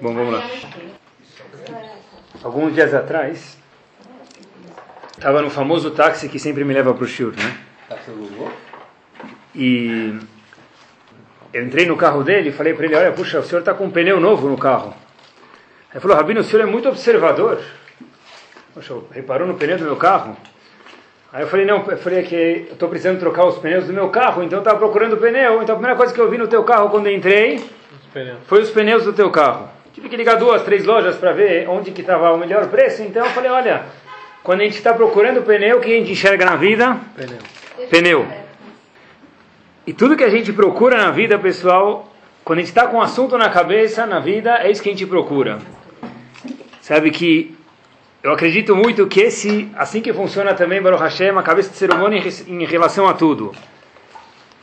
Bom, vamos lá. Alguns dias atrás, estava no famoso táxi que sempre me leva para o Shur, né? E eu entrei no carro dele e falei para ele, olha, puxa, o senhor está com um pneu novo no carro. Ele falou, Rabino, o senhor é muito observador. Poxa, reparou no pneu do meu carro? Aí eu falei, não, eu falei que eu estou precisando trocar os pneus do meu carro, então eu estava procurando o pneu. Então a primeira coisa que eu vi no teu carro quando entrei os foi os pneus do teu carro. Tive que ligar duas, três lojas para ver onde que estava o melhor preço. Então eu falei, olha, quando a gente está procurando pneu, o que a gente enxerga na vida? Pneu. Pneu. E tudo que a gente procura na vida, pessoal, quando a gente está com um assunto na cabeça, na vida, é isso que a gente procura. Sabe que eu acredito muito que esse, assim que funciona também, Baruch Hashem, a cabeça do ser humano em, relação a tudo.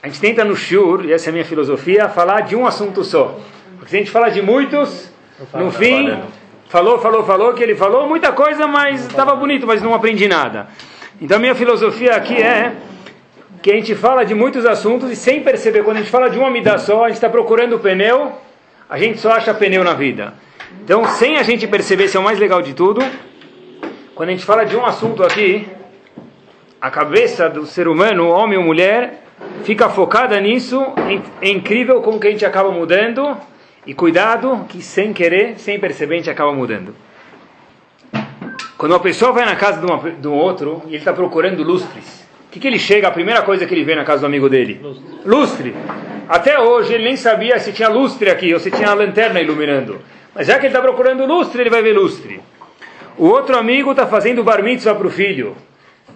A gente tenta no Shur, e essa é a minha filosofia, falar de um assunto só. Porque se a gente fala de muitos, no fim, falou, falou, falou, que ele falou muita coisa, mas estava bonito, mas não aprendi nada. Então a minha filosofia aqui é que a gente fala de muitos assuntos e sem perceber, quando a gente fala de uma mida só, a gente está procurando o pneu, a gente só acha pneu na vida. Então, sem a gente perceber, se é o mais legal de tudo, quando a gente fala de um assunto aqui, a cabeça do ser humano, homem ou mulher, fica focada nisso, é incrível como que a gente acaba mudando, e cuidado que sem querer, sem perceber, a gente acaba mudando. Quando uma pessoa vai na casa de, uma, de um outro e ele está procurando lustres, que, que ele chega, a primeira coisa que ele vê na casa do amigo dele? Lustre. lustre. Até hoje ele nem sabia se tinha lustre aqui ou se tinha a lanterna iluminando. Mas já que ele está procurando lustre, ele vai ver lustre. O outro amigo está fazendo bar mitzvah para o filho.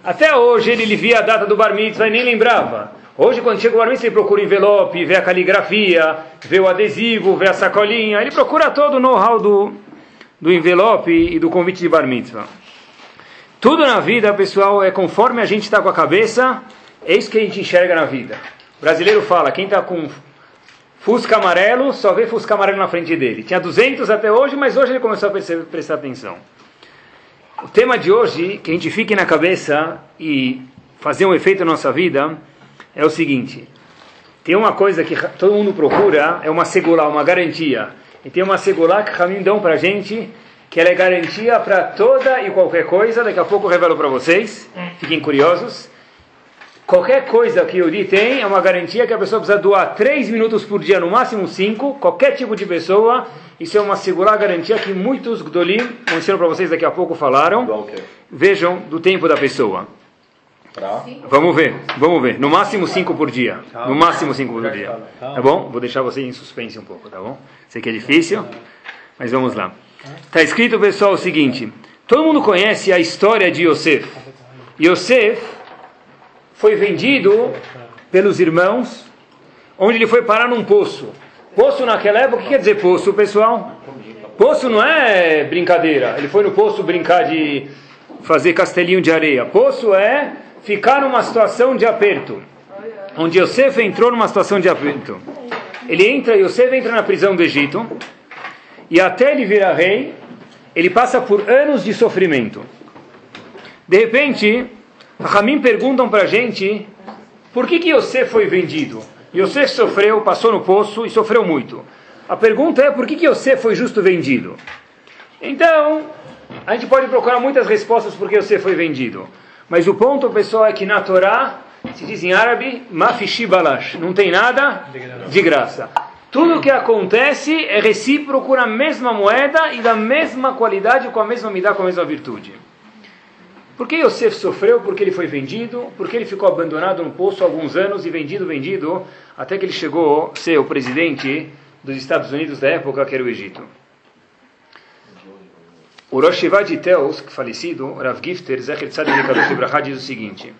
Até hoje ele via a data do bar mitzvah e nem lembrava. Hoje, quando chega o bar mitzvah, ele procura o envelope, vê a caligrafia, vê o adesivo, vê a sacolinha. Ele procura todo o know-how do, do envelope e do convite de bar. Tudo na vida, pessoal, é conforme a gente está com a cabeça, é isso que a gente enxerga na vida. O brasileiro fala, quem está com Fusca amarelo, só vê Fusca amarelo na frente dele. Tinha 200 até hoje, mas hoje ele começou a prestar atenção. O tema de hoje, que a gente fique na cabeça e fazer um efeito na nossa vida, é o seguinte. Tem uma coisa que todo mundo procura, é uma segula, uma garantia. E tem uma segula que Ramim dão para a gente, que ela é garantia para toda e qualquer coisa. Daqui a pouco eu revelo para vocês, fiquem curiosos. Qualquer coisa que o Di tem é uma garantia que a pessoa precisa doar 3 minutos por dia, no máximo 5, qualquer tipo de pessoa. Isso é uma segura garantia que muitos Gdolim, vou ensinar para vocês daqui a pouco, falaram. Vejam do tempo da pessoa. Vamos ver, vamos ver. No máximo 5 por dia. No máximo 5 por dia. Tá bom? Vou deixar você em suspense um pouco, tá bom? Sei que é difícil, mas vamos lá. Está escrito, pessoal, o seguinte: todo mundo conhece a história de Yosef. Yosef foi vendido pelos irmãos, onde ele foi parar num poço. Poço naquela época, o que quer dizer poço, pessoal? Poço não é brincadeira. Ele foi no poço brincar de fazer castelinho de areia. Poço é ficar numa situação de aperto. Onde Yosef entrou numa situação de aperto. Ele entra, Yosef entra na prisão do Egito e até ele virar rei, ele passa por anos de sofrimento. De repente, Ramim perguntam para a gente por que, que Yosef foi vendido. Yosef sofreu, passou no poço e sofreu muito. A pergunta é por que, que Yosef foi justo vendido? Então, a gente pode procurar muitas respostas por que Yosef foi vendido. Mas o ponto, pessoal, é que na Torá se diz em árabe, mafishi balash, não tem nada de graça. Tudo que acontece é recíproco na mesma moeda e da mesma qualidade, com a mesma medida, com a mesma virtude. Por que Yosef sofreu? Porque ele foi vendido, porque ele ficou abandonado no poço há alguns anos e vendido, vendido, até que ele chegou a ser o presidente dos Estados Unidos da época, que era o Egito. O Rosh de Teos, falecido, Rav Gifter, Zecher Tzadik Kadosh Ibrahá, diz o seguinte...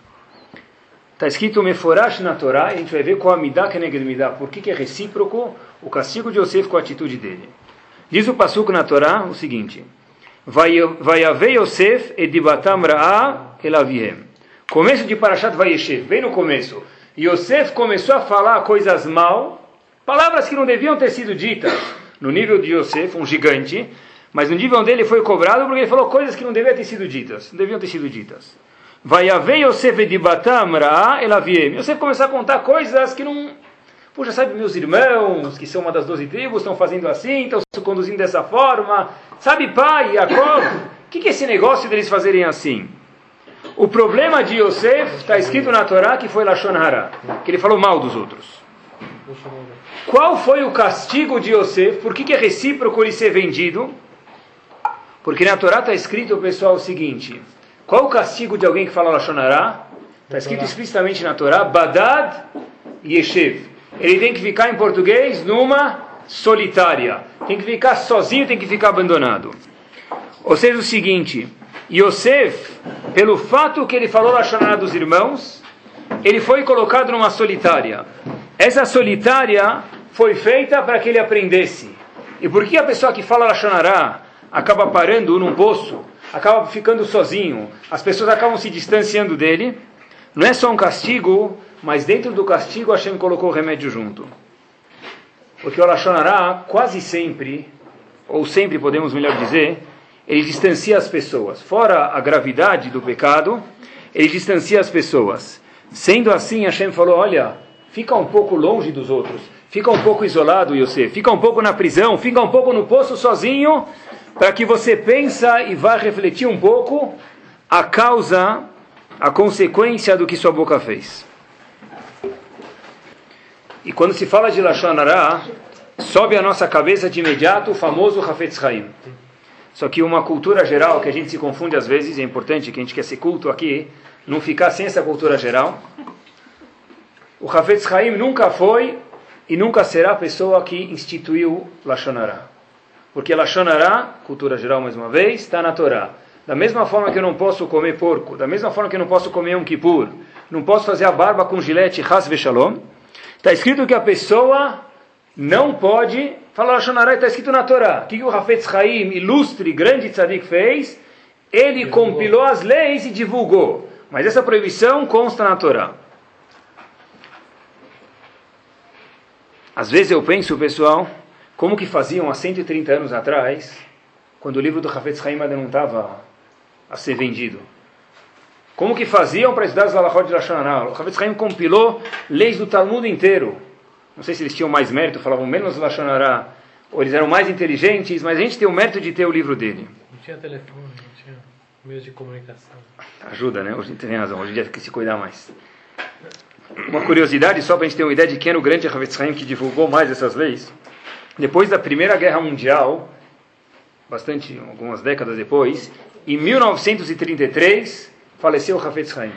Está escrito Meforash na Torá, e a gente vai ver qual a Midah Keneged Midah, por que, que é recíproco o castigo de Yosef com a atitude dele. Diz o Passuco na Torá o seguinte: Vai haver Yosef edibatam ra'a elavihem. Começo de Parashat Vayeshev, bem no começo. Yosef começou a falar coisas mal, palavras que não deviam ter sido ditas no nível de Yosef, um gigante, mas no nível dele foi cobrado porque ele falou coisas que não deviam ter sido ditas, não deviam ter sido ditas. Vai haver Yosef edibatam ra'a elaviem. Yosef começou a contar coisas que não... Puxa, sabe, meus irmãos, que são uma das doze tribos, estão fazendo assim, estão se conduzindo dessa forma. Sabe, pai, Jacob, o que, que é esse negócio deles fazerem assim? O problema de Yosef está escrito na Torá que foi Lashon Hara, que ele falou mal dos outros. Qual foi o castigo de Yosef? Por que, que é recíproco ele ser vendido? Porque na Torá está escrito, pessoal, o seguinte: qual o castigo de alguém que fala Lashon Hara? Está escrito explicitamente na Torá: Badad Yeshev ele tem que ficar em português numa solitária. Tem que ficar sozinho, tem que ficar abandonado. Ou seja, o seguinte, Yosef, pelo fato que ele falou na dos irmãos, ele foi colocado numa solitária. Essa solitária foi feita para que ele aprendesse. E por que a pessoa que fala Lashonará acaba parando num poço, acaba ficando sozinho, as pessoas acabam se distanciando dele? Não é só um castigo mas dentro do castigo Hashem colocou o remédio junto. Porque o Lashonará quase sempre, ou sempre podemos melhor dizer, ele distancia as pessoas. Fora a gravidade do pecado, ele distancia as pessoas. Sendo assim, Hashem falou, olha, fica um pouco longe dos outros, fica um pouco isolado, Yosef, fica um pouco na prisão, fica um pouco no poço sozinho, para que você pensa e vá refletir um pouco a causa, a consequência do que sua boca fez. E quando se fala de Lashon Hara, sobe à nossa cabeça de imediato o famoso Hafetz Haim. Só que uma cultura geral que a gente se confunde às vezes, é importante que a gente quer ser culto aqui, não ficar sem essa cultura geral. O Hafetz Haim nunca foi e nunca será a pessoa que instituiu Lashon Hara. Porque Lashon Hara, cultura geral mais uma vez, está na Torá. Da mesma forma que eu não posso comer porco, da mesma forma que eu não posso comer um kippur, não posso fazer a barba com gilete, has shalom, Está escrito que a pessoa não pode falar Lashonará, está escrito na Torá. O que, o Hafetz Haim, ilustre, grande tzadik, fez? Ele compilou as leis e divulgou. Mas essa proibição consta na Torá. Às vezes eu penso, pessoal, como que faziam há 130 anos atrás, quando o livro do Hafetz Haim ainda não estava a ser vendido. Como que faziam para estudar os Halachot de Lashon O Havetz Haim compilou leis do Talmud inteiro. Não sei se eles tinham mais mérito, falavam menos Lashon ou eles eram mais inteligentes, mas a gente tem o mérito de ter o livro dele. Não tinha telefone, não tinha meios de comunicação. Ajuda, né? Hoje tem razão, hoje em dia tem que se cuidar mais. Uma curiosidade, só para a gente ter uma ideia de quem era o grande Havetz Haim que divulgou mais essas leis. Depois da Primeira Guerra Mundial, bastante, algumas décadas depois, em 1933 faleceu Hafetz Haim.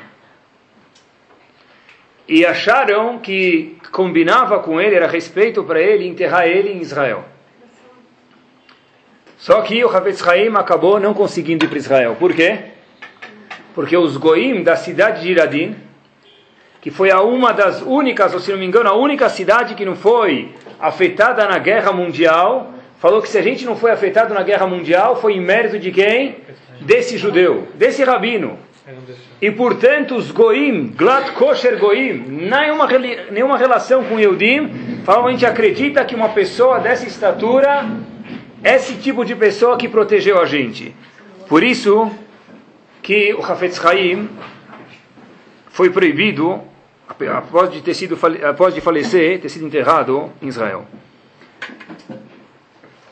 E acharam que combinava com ele, era respeito para ele enterrar ele em Israel. Só que o Hafetz Haim acabou não conseguindo ir para Israel. Por quê? Porque os goim da cidade de Iradim, que foi a uma das únicas, ou se não me engano, a única cidade que não foi afetada na guerra mundial, falou que se a gente não foi afetado na guerra mundial, foi em mérito de quem? Desse judeu, desse rabino. E portanto, os goim, glad kosher goim, nenhuma, nenhuma relação com Yehudim, falam, a gente acredita que uma pessoa dessa estatura, esse tipo de pessoa que protegeu a gente. Por isso que o Hafetz Haim foi proibido, após de, ter sido, após de falecer, ter sido enterrado em Israel.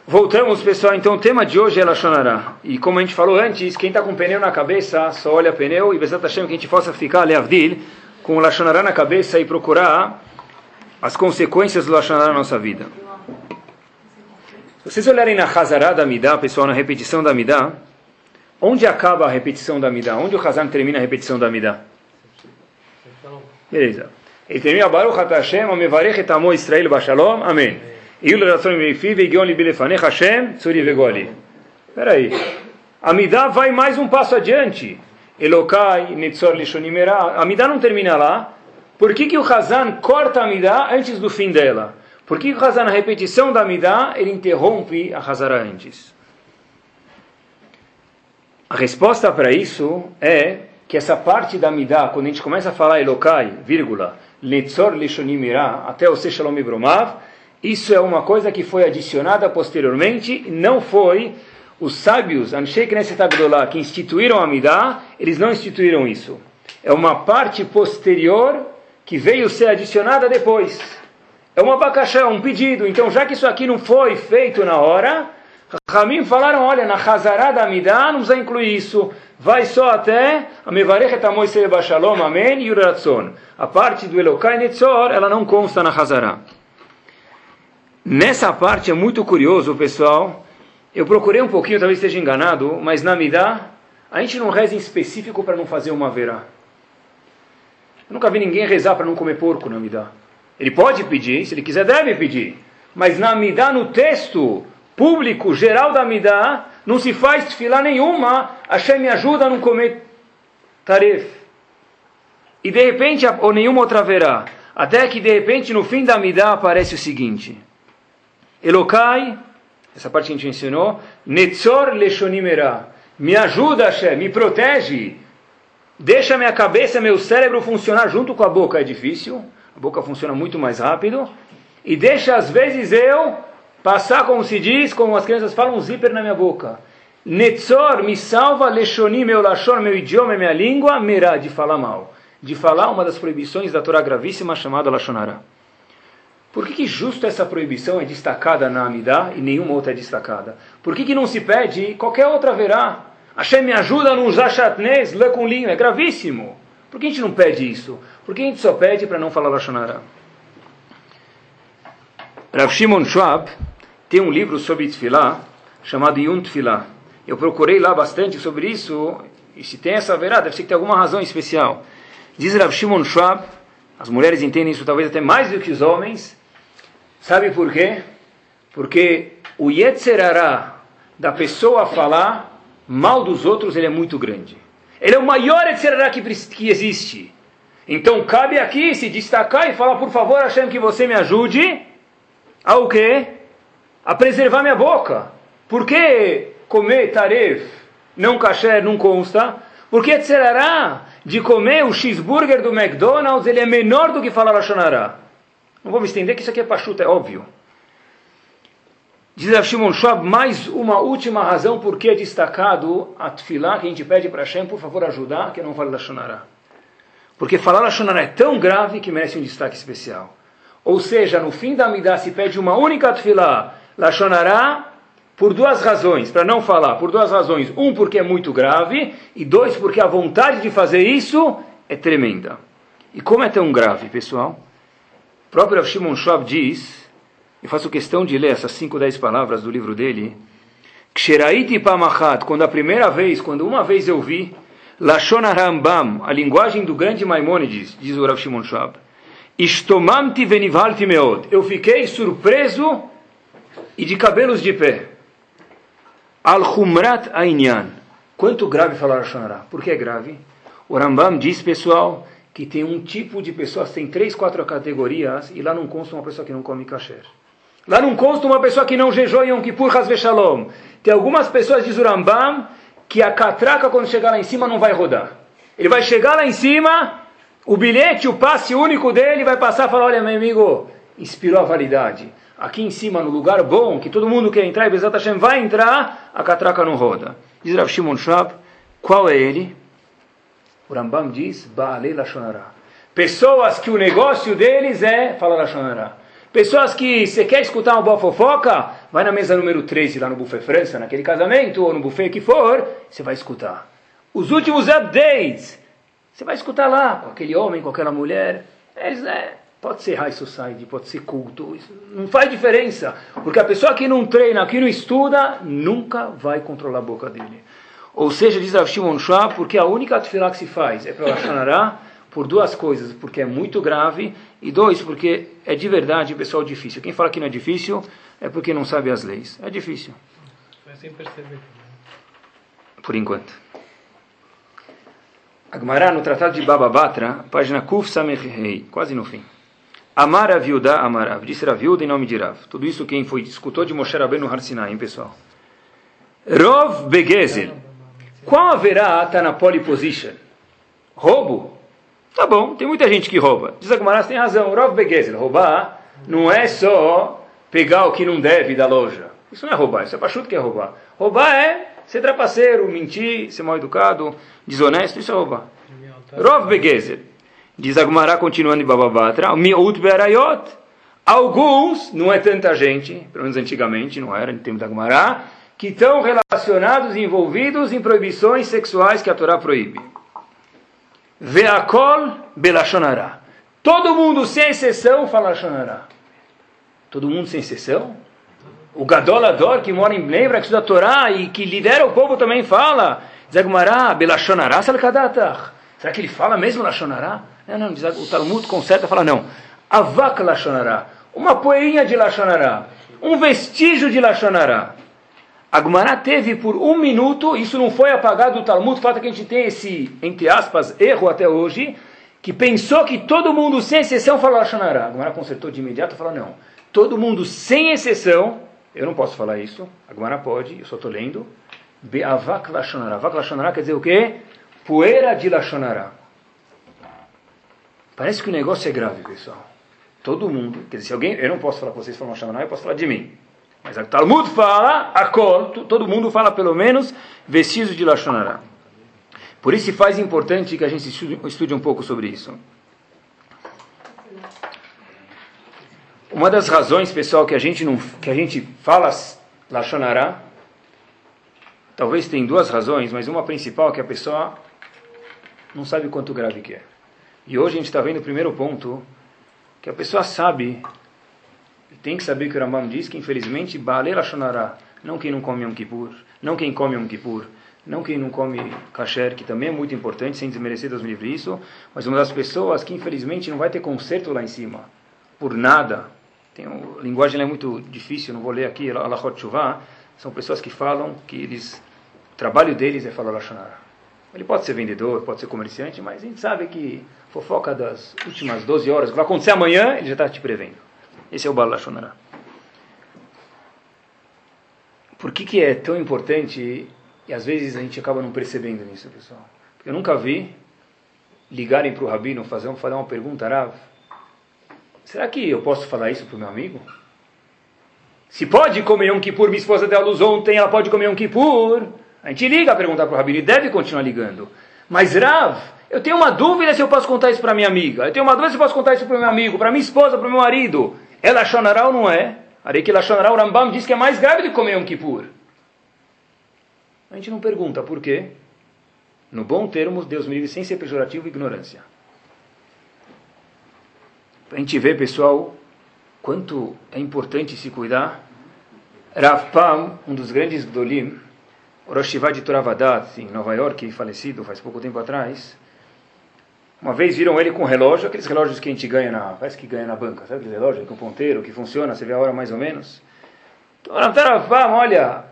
Voltamos, pessoal. Então, o tema de hoje é Lashonará. E como a gente falou antes, quem está com pneu na cabeça, só olha pneu. E Bezat Hashem, que a gente possa ficar, Leavdil, com o Lashonará na cabeça e procurar as consequências do Lashonará na nossa vida. Se vocês olharem na Hazará da Midah, pessoal, na repetição da Midah, onde acaba a repetição da Midah? Onde o Hazan termina a repetição da Midah? Beleza. Ele termina Baruch Hashem, Amevarech et Amo Israel Bashalom. Amém. Peraí. A Midah vai mais um passo adiante. Elokai, Netzor Lishonimera. A Midah não termina lá. Por que, que o Hazan corta a Midah antes do fim dela? Por que, que o Hazan, na repetição da Midah, ele interrompe a Hazara antes? A resposta para isso é que essa parte da Midah, quando a gente começa a falar Elokai, vírgula, Netzor Lishonimera, até o Shalom Ibromav, isso é uma coisa que foi adicionada posteriormente, não foi os sábios, Anshei Knesset Agdolah, que instituíram a Midah, eles não instituíram isso. É uma parte posterior que veio ser adicionada depois. é uma abacaxé, um pedido. Então, já que isso aqui não foi feito na hora, Ramim falaram, olha, na Hazará da Midah não precisa incluir isso. Vai só até a Mevarechet Amoisei Bashalom, Amém, e Uratzon. A parte do Elokai Netzor, ela não consta na Hazará. Nessa parte é muito curioso, pessoal. Eu procurei um pouquinho, talvez esteja enganado, mas na Midah, a gente não reza em específico para não fazer uma verá. Eu nunca vi ninguém rezar para não comer porco na Midah. Ele pode pedir, se ele quiser, deve pedir. Mas na Midah, no texto público, geral da Midah, não se faz tefilá nenhuma. Hashem me ajuda a não comer taref. E de repente, ou nenhuma outra verá. Até que de repente, no fim da Midah, aparece o seguinte. Elokai, essa parte que a gente ensinou, Netzor Leshonimera. Me ajuda, Hashem, me protege. Deixa minha cabeça, meu cérebro funcionar junto com a boca. É difícil, a boca funciona muito mais rápido. E deixa, às vezes, eu passar, como se diz, como as crianças falam, um zíper na minha boca. Netzor me salva, Leshonim, meu lachor, meu idioma, minha língua, merá, de falar mal. De falar uma das proibições da Torá gravíssima chamada Lachonará. Por que, que justo essa proibição é destacada na Amidá e nenhuma outra é destacada? Por que, que não se pede qualquer outra verá? Hashem me ajuda a não usar chatnez, lã com linho, é gravíssimo. Por que a gente não pede isso? Por que a gente só pede para não falar Lashonara? Rav Shimon Schwab tem um livro sobre Tfilah chamado Yun Tfilah. Eu procurei lá bastante sobre isso e se tem essa verá, deve ser que tem alguma razão especial. Diz Rav Shimon Schwab, as mulheres entendem isso talvez até mais do que os homens, Sabe por quê? Porque o Yetzerará da pessoa falar mal dos outros, ele é muito grande. Ele é o maior Yetzerará que, que existe. Então cabe aqui se destacar e falar, por favor, Hashem, que você me ajude a o quê? A preservar minha boca. Por que comer taref não kasher não consta? Porque Yetzerará de comer o cheeseburger do McDonald's, ele é menor do que falar Lashonará. Não vou me estender que isso aqui é pachuta, é óbvio. Diz a Shimon Schwab, mais uma última razão por que é destacado a tefilá que a gente pede para Hashem, por favor, ajudar, que não fale Lashonará. Porque falar Lashonará é tão grave que merece um destaque especial. Ou seja, no fim da Midah se pede uma única tefilá, Lashonará, por duas razões, para não falar, por duas razões. Um, porque é muito grave, e dois, porque a vontade de fazer isso é tremenda. E como é tão grave, pessoal? O próprio Shimon Schwab diz, e faço questão de ler essas 5, 10 palavras do livro dele, quando a primeira vez, quando uma vez eu vi, Lashon Rambam, a linguagem do grande Maimônides, diz o Rav Shimon Schwab, Ishtomamti venivalti meod, eu fiquei surpreso e de cabelos de pé. Al-Humrat Ainian, quanto grave falar Lashon Por que é grave? O Rambam diz, pessoal, que tem um tipo de pessoas, tem três, quatro categorias, e lá não consta uma pessoa que não come kasher. Lá não consta uma pessoa que não jejuou Yom Kippur Hasve Shalom. Tem algumas pessoas de Zurambam que a catraca, quando chegar lá em cima, não vai rodar. Ele vai chegar lá em cima, o bilhete, o passe único dele vai passar e falar, olha, meu amigo, inspirou a validade. Aqui em cima, no lugar bom, que todo mundo quer entrar, e Bezat Hashem vai entrar, a catraca não roda. Diz Rav Shimon Shab, qual é ele? O Rambam diz, Baalei Lashonara. Pessoas que o negócio deles é falar Lashonara. Pessoas que você quer escutar uma boa fofoca, vai na mesa número 13 lá no Buffet França, naquele casamento, ou no buffet que for, você vai escutar. Os últimos updates, você vai escutar lá, com aquele homem, com aquela mulher. Eles, é, pode ser high society, pode ser culto, não faz diferença. Porque a pessoa que não treina, que não estuda, nunca vai controlar a boca dele. Ou seja, diz Rav Shimon Shah, porque a única tefilá que se faz é para Lashonará, por duas coisas, porque é muito grave, e dois, porque é de verdade, pessoal, difícil. Quem fala que não é difícil é porque não sabe as leis. É difícil. É sem perceber. Por enquanto. Agmará, no Tratado de Baba Batra, página Kuf Samech quase no fim. Amar Aviuda Amarav, disse Raviuda em nome de Rav. Tudo isso quem foi, escutou de Moshe Rabbeinu Har Sinai, hein, pessoal? Rov Begezer. Qual haverá está na pole position? Roubo? Tá bom, tem muita gente que rouba. Diz a Gumarás, tem razão. Rov Begezer, roubar não é só pegar o que não deve da loja. Isso não é roubar, isso é pachuto que é roubar. Roubar é ser trapaceiro, mentir, ser mal educado, desonesto, isso é roubar. Rov Begezer. Diz a Gumará, continuando em Bababatra, Miut Be'arayot. Alguns, não é tanta gente, pelo menos antigamente, não era no tempo da Gemara, que estão relacionados e envolvidos em proibições sexuais que a Torá proíbe. Ve'akol belashonara. Todo mundo, sem exceção, fala Lashonara. Todo mundo, sem exceção? O Gadolador, que mora em Lembra, que estuda a Torá e que lidera o povo, também fala. Zagmará, belashonara, salkadatach. Será que ele fala mesmo Lashonará? Não, não, o Talmud conserta e fala não. Avak Lashonará. Uma poeirinha de Lashonará. Um vestígio de Lashonará. Agmará teve por um minuto, isso não foi apagado do Talmud, o fato que a gente tem esse, entre aspas, erro até hoje, que pensou que todo mundo, sem exceção, falou Lashonará. Agmará consertou de imediato e falou, não. Todo mundo, sem exceção, eu não posso falar isso, Agmará pode, eu só estou lendo. Be'avak Lashonará. Avak Lashonará quer dizer o quê? Poeira de Lashonará. Parece que o negócio é grave, pessoal. Todo mundo, quer dizer, se alguém, eu não posso falar com vocês falam Lashonará, eu posso falar de mim. Mas o Talmud fala, cor, todo mundo fala pelo menos vestígios de Lashonará. Por isso faz importante que a gente estude, estude um pouco sobre isso. Uma das razões, pessoal, que a gente não, que a gente fala Lashonará, talvez tem duas razões, mas uma principal é que a pessoa não sabe quanto grave que é. E hoje a gente está vendo o primeiro ponto, que a pessoa sabe, tem que saber que o Rambam diz que infelizmente Baale Lashonará, não quem não come um Kippur, não quem come um Kippur, não quem não come kasher, que também é muito importante, sem desmerecer Deus me livre isso, mas uma das pessoas que infelizmente não vai ter conserto lá em cima, por nada. Tem um, a linguagem é muito difícil, não vou ler aqui, Alachot Shuvah, são pessoas que falam que eles, o trabalho deles é falar Lashonará. Ele pode ser vendedor, pode ser comerciante, mas a gente sabe que fofoca das últimas 12 horas, que vai acontecer amanhã, ele já está te prevendo. Esse é o Baal Lashonará. Por que, que é tão importante e às vezes a gente acaba não percebendo nisso, pessoal? Porque eu nunca vi ligarem para o rabino, fazer, fazer uma pergunta, Rav, será que eu posso falar isso para o meu amigo? Se pode comer um Kippur, minha esposa deu a luz ontem, ela pode comer um Kippur. A gente liga a perguntar para o Rabino e deve continuar ligando. Mas Rav, eu tenho uma dúvida se eu posso contar isso para minha amiga. Eu tenho uma dúvida se eu posso contar isso para meu amigo, para minha esposa, para meu marido. Ela chonará ou não é? Arei Lachonará, o Rambam diz que é mais grave do que comer um Kippur. A gente não pergunta por quê. No bom termo, Deus me livre sem ser pejorativo ignorância. A gente ver, pessoal, quanto é importante se cuidar. Rav Pam, um dos grandes Gdolim, Rosh de Toravadat, em Nova York, falecido faz pouco tempo atrás, uma vez viram ele com relógio, aqueles relógios que a gente ganha na, parece que ganha na banca, sabe aquele relógio com ponteiro, que funciona, você vê a hora mais ou menos. Então, olha,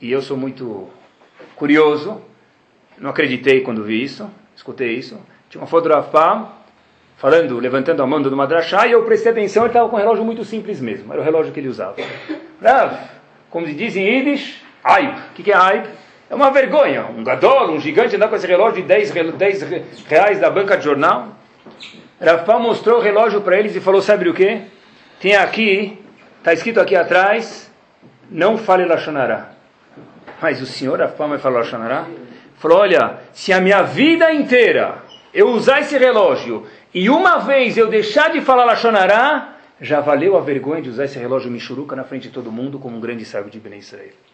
e eu sou muito curioso, não acreditei quando vi isso, escutei isso. Tinha uma foto do Rafam falando, levantando a mão do Madrashá, e eu prestei atenção, ele estava com um relógio muito simples mesmo, era o relógio que ele usava. Rav, como se diz em Yiddish, Aib. O que, que é Aib? É uma vergonha. Um gadol, um gigante andar com esse relógio de 10, 10 reais da banca de jornal. Rafa mostrou o relógio para eles e falou, sabe o que? Tem aqui, está escrito aqui atrás, não fale Lachonará. Mas o senhor Rafa me falou Lachonará? Falou, olha, se a minha vida inteira eu usar esse relógio e uma vez eu deixar de falar Lachonará, já valeu a vergonha de usar esse relógio Michuruca na frente de todo mundo como um grande sábio de Ben Israel.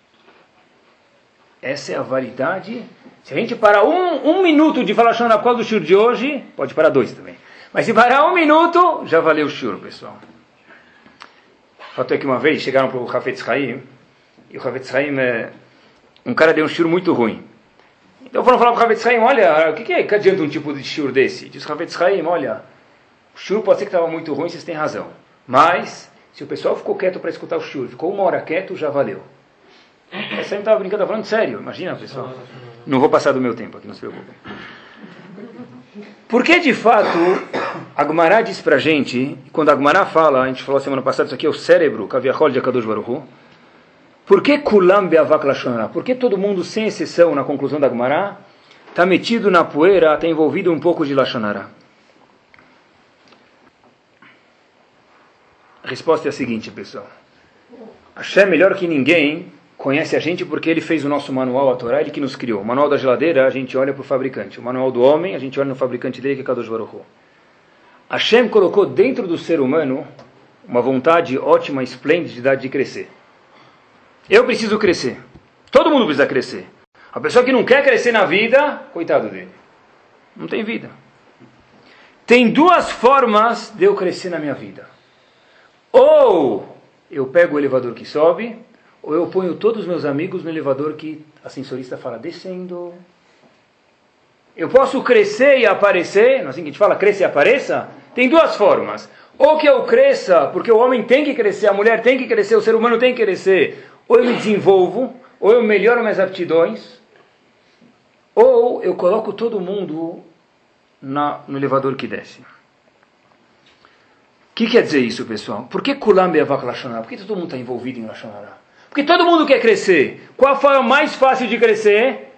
Essa é a validade. Se a gente parar um, um minuto de falar por causa do shur de hoje, pode parar dois também. Mas se parar um minuto, já valeu o shur, pessoal. Fato é que uma vez chegaram para o Hafetz Haim, e o Hafetz Haim, é, um cara deu um shur muito ruim. Então foram falar para o Hafetz Haim, olha, o que, que é que adianta um tipo de shur desse? Diz o Hafetz Haim, olha, o shur pode ser que estava muito ruim, vocês têm razão. Mas, se o pessoal ficou quieto para escutar o shur, ficou uma hora quieto, já valeu. Essa não estava brincando, falando sério. Imagina, pessoal. Não vou passar do meu tempo aqui, não se preocupe. Porque, de fato, a Gumará diz pra gente, quando a Gumará fala, a gente falou semana passada, isso aqui é o cérebro, Kaviachol de Akadosh Baruchu. Por que Kulam Beavak Lashonara? Por que todo mundo, sem exceção, na conclusão da Gumará, está metido na poeira, está envolvido um pouco de Lashonara? A resposta é a seguinte, pessoal. Hashem, melhor que ninguém, conhece a gente porque ele fez o nosso manual, a Torá, ele que nos criou. O manual da geladeira, a gente olha para o fabricante. O manual do homem, a gente olha no fabricante dele, que é Kadosh Baruch Hashem colocou dentro do ser humano uma vontade ótima, esplêndida de crescer. Eu preciso crescer. Todo mundo precisa crescer. A pessoa que não quer crescer na vida, coitado dele. Não tem vida. Tem duas formas de eu crescer na minha vida. Ou eu pego o elevador que sobe, ou eu ponho todos os meus amigos no elevador que a sensorista fala descendo. Eu posso crescer e aparecer, não é assim que a gente fala, cresça e apareça? Tem duas formas. Ou que eu cresça, porque o homem tem que crescer, a mulher tem que crescer, o ser humano tem que crescer. Ou eu me desenvolvo, ou eu melhoro minhas aptidões, ou eu coloco todo mundo na, no elevador que desce. O que quer dizer isso, pessoal? Por que Kulam Beavak Lashonara? Por que todo mundo está envolvido em Lashonara? Porque todo mundo quer crescer. Qual a forma mais fácil de crescer?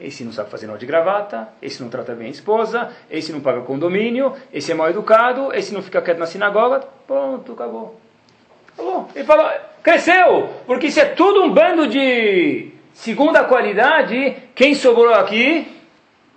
Esse não sabe fazer nó de gravata, esse não trata bem a esposa, esse não paga condomínio, esse é mal educado, esse não fica quieto na sinagoga. Pronto, acabou. Acabou. Ele falou, cresceu, porque isso é tudo um bando de segunda qualidade. Quem sobrou aqui?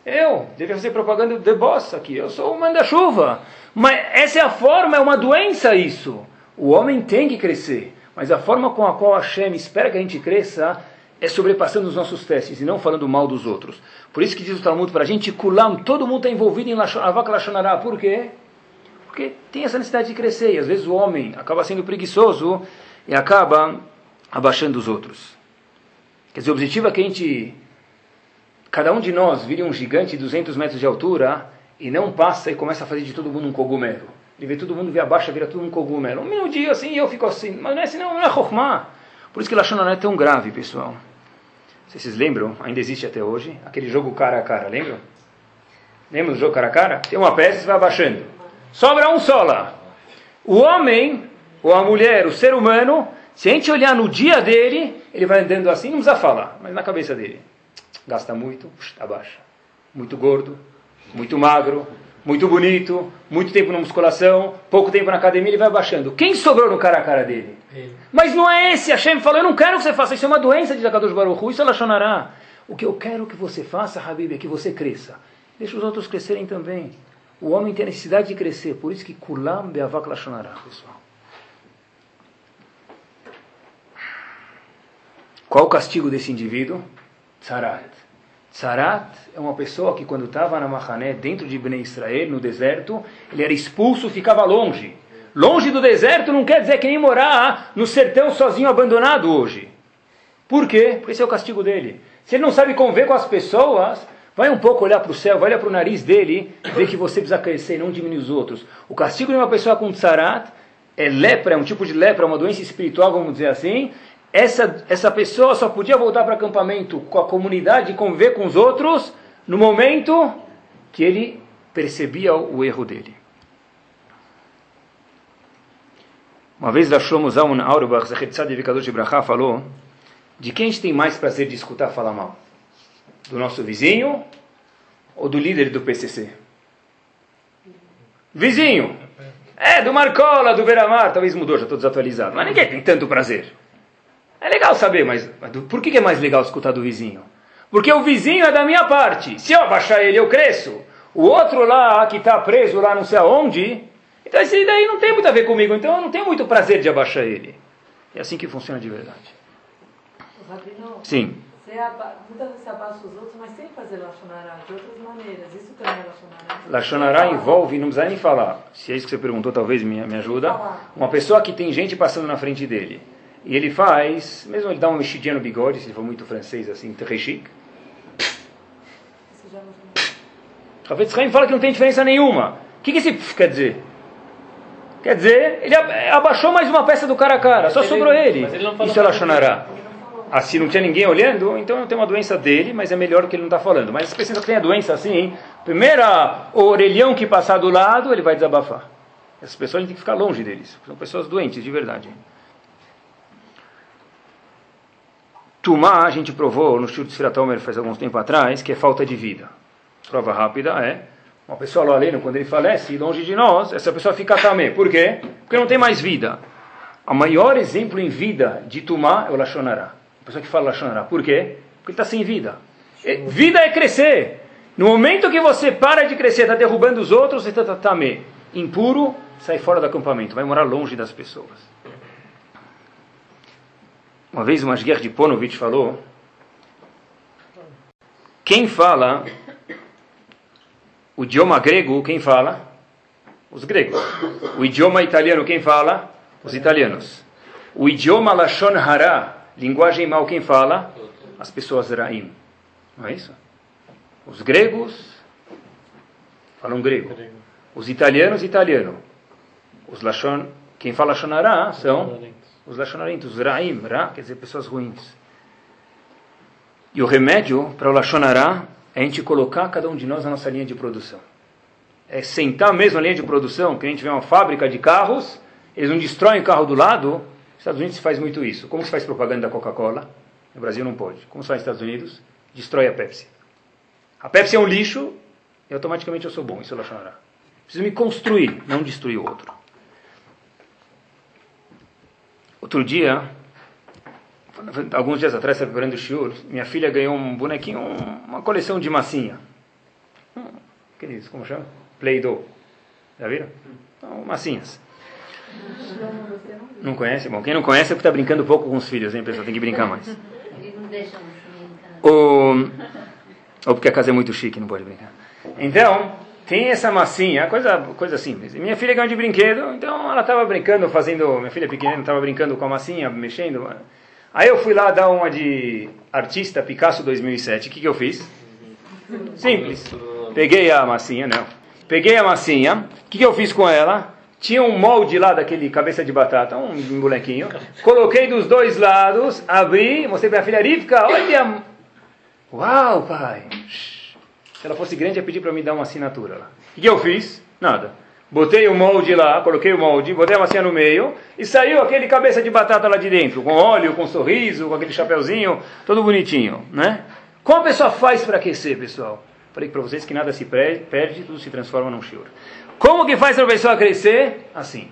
Eu. Devia fazer propaganda de boss aqui. Eu sou o manda-chuva. Mas essa é a forma, é uma doença isso. O homem tem que crescer. Mas a forma com a qual a Hashem espera que a gente cresça é sobrepassando os nossos testes e não falando mal dos outros. Por isso que diz o Talmud para a gente, kulam, todo mundo está envolvido em Avak Lashonará. Por quê? Porque tem essa necessidade de crescer. E às vezes o homem acaba sendo preguiçoso e acaba abaixando os outros. Quer dizer, o objetivo é que a gente, cada um de nós, vire um gigante de 200 metros de altura e não passa e começa a fazer de todo mundo um cogumelo. Ele vê todo mundo, vê abaixo, vira tudo um cogumelo. Um minutinho assim e eu fico assim. Mas não é assim, não, não é Chokhmah. Por isso que Lashonará é tão grave, pessoal. Vocês lembram? Ainda existe até hoje. Aquele jogo cara a cara, lembram? Lembra do jogo cara a cara? Tem uma peça e vai abaixando. Sobra um só lá. O homem, ou a mulher, o ser humano, se a gente olhar no dia dele, ele vai andando assim, não precisa falar, mas na cabeça dele. Gasta muito, abaixa. Muito gordo, muito magro, muito bonito, muito tempo na musculação, pouco tempo na academia, ele vai baixando. Quem sobrou no cara a cara dele? Ele. Mas não é esse. Hashem falou, eu não quero que você faça isso, é uma doença de Zakadosh Baruch Isso é Lashonará. O que eu quero que você faça, Habib, é que você cresça. Deixa os outros crescerem também. O homem tem a necessidade de crescer. Por isso que Kulam Beavak Lashonará, pessoal. Qual o castigo desse indivíduo? Tzarat. Tzarat é uma pessoa que quando estava na Mahané, dentro de Bnei Israel, no deserto, ele era expulso, ficava longe. Longe do deserto não quer dizer que nem morar no sertão sozinho, abandonado hoje. Por quê? Porque esse é o castigo dele. Se ele não sabe conviver com as pessoas, vai um pouco olhar para o céu, vai olhar para o nariz dele, ver que você precisa crescer e não diminuir os outros. O castigo de uma pessoa com tzarat é lepra, é um tipo de lepra, uma doença espiritual, vamos dizer assim, essa, essa pessoa só podia voltar para acampamento com a comunidade e conviver com os outros no momento que ele percebia o erro dele. Uma vez da Shlomo Zalman Auerbach, Tzadivikador de Brachá, falou de quem a gente tem mais prazer de escutar falar mal? Do nosso vizinho ou do líder do PCC? Vizinho! É, do Marcola, do Beramar, talvez mudou, já estou desatualizado. Mas ninguém tem tanto prazer. É legal saber, mas, por que é mais legal escutar do vizinho? Porque o vizinho é da minha parte. Se eu abaixar ele, eu cresço. O outro lá, que está preso lá não sei aonde, então esse daí não tem muito a ver comigo. Então eu não tenho muito prazer de abaixar ele. É assim que funciona de verdade. Rabino, Sim. Você aba... Muitas vezes você abaixa os outros, mas sem fazer Lachonará, de outras maneiras. Isso também é Lachonará. Lachonará envolve, não precisa nem falar. Se é isso que você perguntou, talvez me, me ajuda. Uma pessoa que tem gente passando na frente dele. E ele faz, mesmo ele dá uma mexidinha no bigode, se ele for muito francês assim, très chic. Rafael Chaim fala que não tem diferença nenhuma. O que, que esse quer dizer? Quer dizer, ele abaixou mais uma peça do cara a cara, só sobrou ele. Isso é Lachonará. Assim não tinha ninguém olhando, então não tem uma doença dele, mas é melhor que ele não está falando. Mas precisa que tem a doença assim, primeira orelhão que passar do lado, ele vai desabafar. Essas pessoas a gente tem que ficar longe deles. São pessoas doentes, de verdade. Tumá, a gente provou no Shur Sfiratomer faz alguns tempo atrás, que é falta de vida. Prova rápida é, uma pessoa lá além, quando ele falece, longe de nós, essa pessoa fica tamé. Por quê? Porque não tem mais vida. O maior exemplo em vida de Tumá é o Lashonará. A pessoa que fala Lashonará. Por quê? Porque ele está sem vida. Vida é crescer. No momento que você para de crescer, está derrubando os outros, você está tamé. Impuro, sai fora do acampamento, vai morar longe das pessoas. Uma vez o Masguer de Ponovitch falou, quem fala o idioma grego, quem fala? Os gregos. O idioma italiano, quem fala? Os italianos. O idioma Lashon Hara, linguagem mal, quem fala? As pessoas Raim. Não é isso? Os gregos falam grego. Os italianos, italiano. Os Lashon, quem fala Lashon Hara são os Lashonarentos, os Raim, Ra, quer dizer pessoas ruins. E o remédio para o Lashon Hara é a gente colocar cada um de nós na nossa linha de produção. É sentar mesmo na linha de produção, que a gente vê uma fábrica de carros, eles não destroem o carro do lado. Nos Estados Unidos se faz muito isso. Como se faz propaganda da Coca-Cola? No Brasil não pode. Como se faz nos Estados Unidos? Destrói a Pepsi. A Pepsi é um lixo e automaticamente eu sou bom. Isso é Lashonará. Preciso me construir, não destruir o outro. Outro dia, alguns dias atrás, preparando o shiur, minha filha ganhou um bonequinho, uma coleção de massinha. Hum, aqueles, como chama? Play-Doh. Já viram? Então, massinhas. Não conhece? Bom, quem não conhece é porque está brincando pouco com os filhos, hein, pessoal? Tem que brincar mais. Ou, ou porque a casa é muito chique, não pode brincar. Então, tem essa massinha, coisa, coisa simples. Minha filha ganhou de brinquedo, então ela estava brincando, fazendo. Minha filha pequena estava brincando com a massinha, mexendo. Aí eu fui lá dar uma de artista Picasso 2007. O que, que eu fiz? Simples. Peguei a massinha, não. Peguei a massinha. O que, que eu fiz com ela? Tinha um molde lá daquele cabeça de batata, um bonequinho. Coloquei dos dois lados, abri, mostrei para a filha Rivka, olha. Uau, pai. Se ela fosse grande, ia pedir para me dar uma assinatura lá. O que eu fiz? Nada. Botei o molde lá, coloquei o molde, botei a massinha no meio e saiu aquele cabeça de batata lá de dentro, com óleo, com sorriso, com aquele chapeuzinho, todo bonitinho, né? Como a pessoa faz para aquecer, pessoal? Falei para vocês que nada se perde, tudo se transforma num shiur. Como que faz para a pessoa crescer? Assim.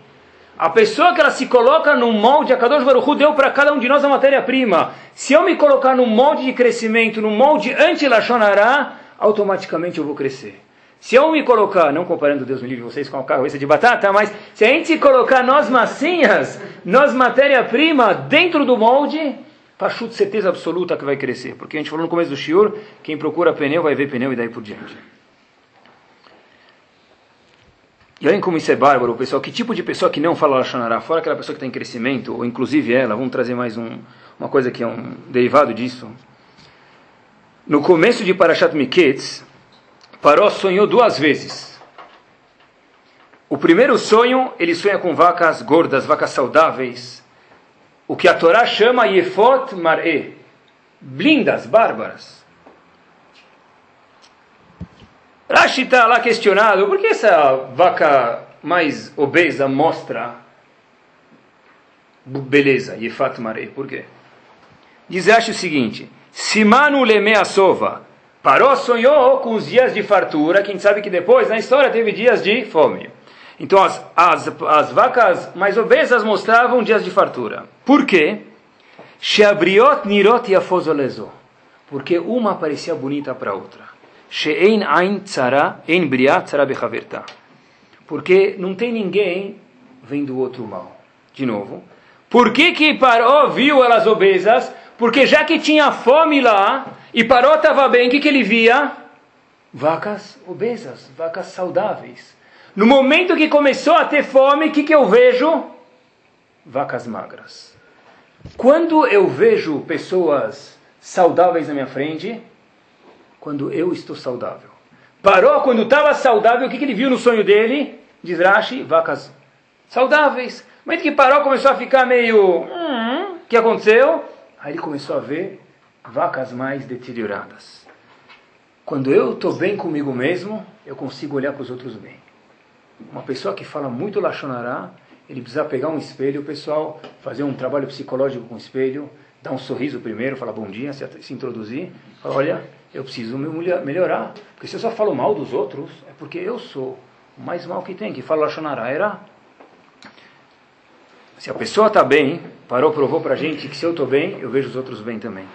A pessoa que ela se coloca no molde, a Kadosh Baruch Hu deu para cada um de nós a matéria-prima. Se eu me colocar no molde de crescimento, no molde anti-Lashonará, automaticamente eu vou crescer. Se eu me colocar, não comparando Deus me livre vocês com a cabeça de batata, mas se a gente colocar nós massinhas, nós matéria-prima dentro do molde, Pachuto, certeza absoluta que vai crescer. Porque a gente falou no começo do shiur, quem procura pneu vai ver pneu e daí por diante. E olhem como isso é bárbaro, pessoal. Que tipo de pessoa que não fala Lashonará, fora aquela pessoa que está em crescimento, ou inclusive ela, vamos trazer mais um, uma coisa que é um derivado disso. No começo de Parashat Miketz, Paró sonhou duas vezes. O primeiro sonho, ele sonha com vacas gordas, vacas saudáveis. O que a Torá chama Yefot Mar'e. Blindas, bárbaras. Rashi está lá questionado, por que essa vaca mais obesa mostra beleza, Yefat Mar'e? Por quê? Diz Rashi o seguinte, Simanu Lemea Sova, Paró sonhou com os dias de fartura, quem sabe que depois, na história, teve dias de fome. Então as, as, as vacas mais obesas mostravam dias de fartura. Por quê? Sheabriot nirot yafozolezo. Porque uma parecia bonita para a outra. She'ein ain tzara, ein briat tzara bechaverta. Porque não tem ninguém vendo o outro mal. De novo. Por que que Paró viu elas obesas? Porque já que tinha fome lá, e Paró estava bem, o que, que ele via? Vacas obesas, vacas saudáveis. No momento que começou a ter fome, o que, que eu vejo? Vacas magras. Quando eu vejo pessoas saudáveis na minha frente, quando eu estou saudável. Parou quando estava saudável, o que, que ele viu no sonho dele? Diz Rashi, vacas saudáveis. Mas que Paró começou a ficar meio. Hum, o que aconteceu? Aí ele começou a ver vacas mais deterioradas. Quando eu estou bem comigo mesmo, eu consigo olhar para os outros bem. Uma pessoa que fala muito Lachonará, ele precisa pegar um espelho, o pessoal, fazer um trabalho psicológico com o espelho, dar um sorriso primeiro, falar bom dia, se, introduzir, falar, olha, eu preciso me melhorar, porque se eu só falo mal dos outros, é porque eu sou o mais mal que tem, que fala Lachonará, era... Se a pessoa está bem, parou, provou para a gente que se eu estou bem, eu vejo os outros bem também.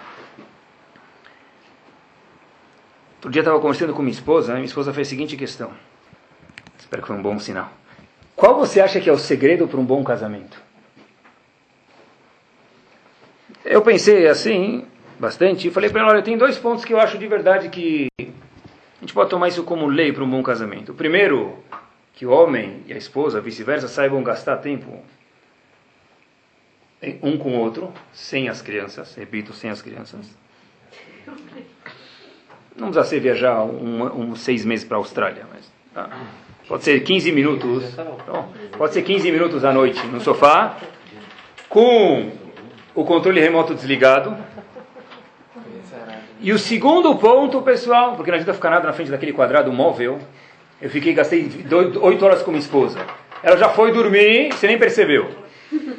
Outro dia estava conversando com minha esposa, minha esposa fez a seguinte questão. Espero que foi um bom sinal. Qual você acha que é o segredo para um bom casamento? Eu pensei assim, bastante, e falei para ela, olha, tem dois pontos que eu acho de verdade que a gente pode tomar isso como lei para um bom casamento. O primeiro, que o homem e a esposa, vice-versa, saibam gastar tempo um com o outro, sem as crianças, repito, sem as crianças. Não precisa ser viajar um, um seis meses para a Austrália, mas tá. pode ser 15 minutos, então, pode ser 15 minutos à noite no sofá, com o controle remoto desligado. E o segundo ponto, pessoal, porque não adianta ficar nada na frente daquele quadrado móvel, eu fiquei, gastei oito horas com minha esposa. Ela já foi dormir, você nem percebeu.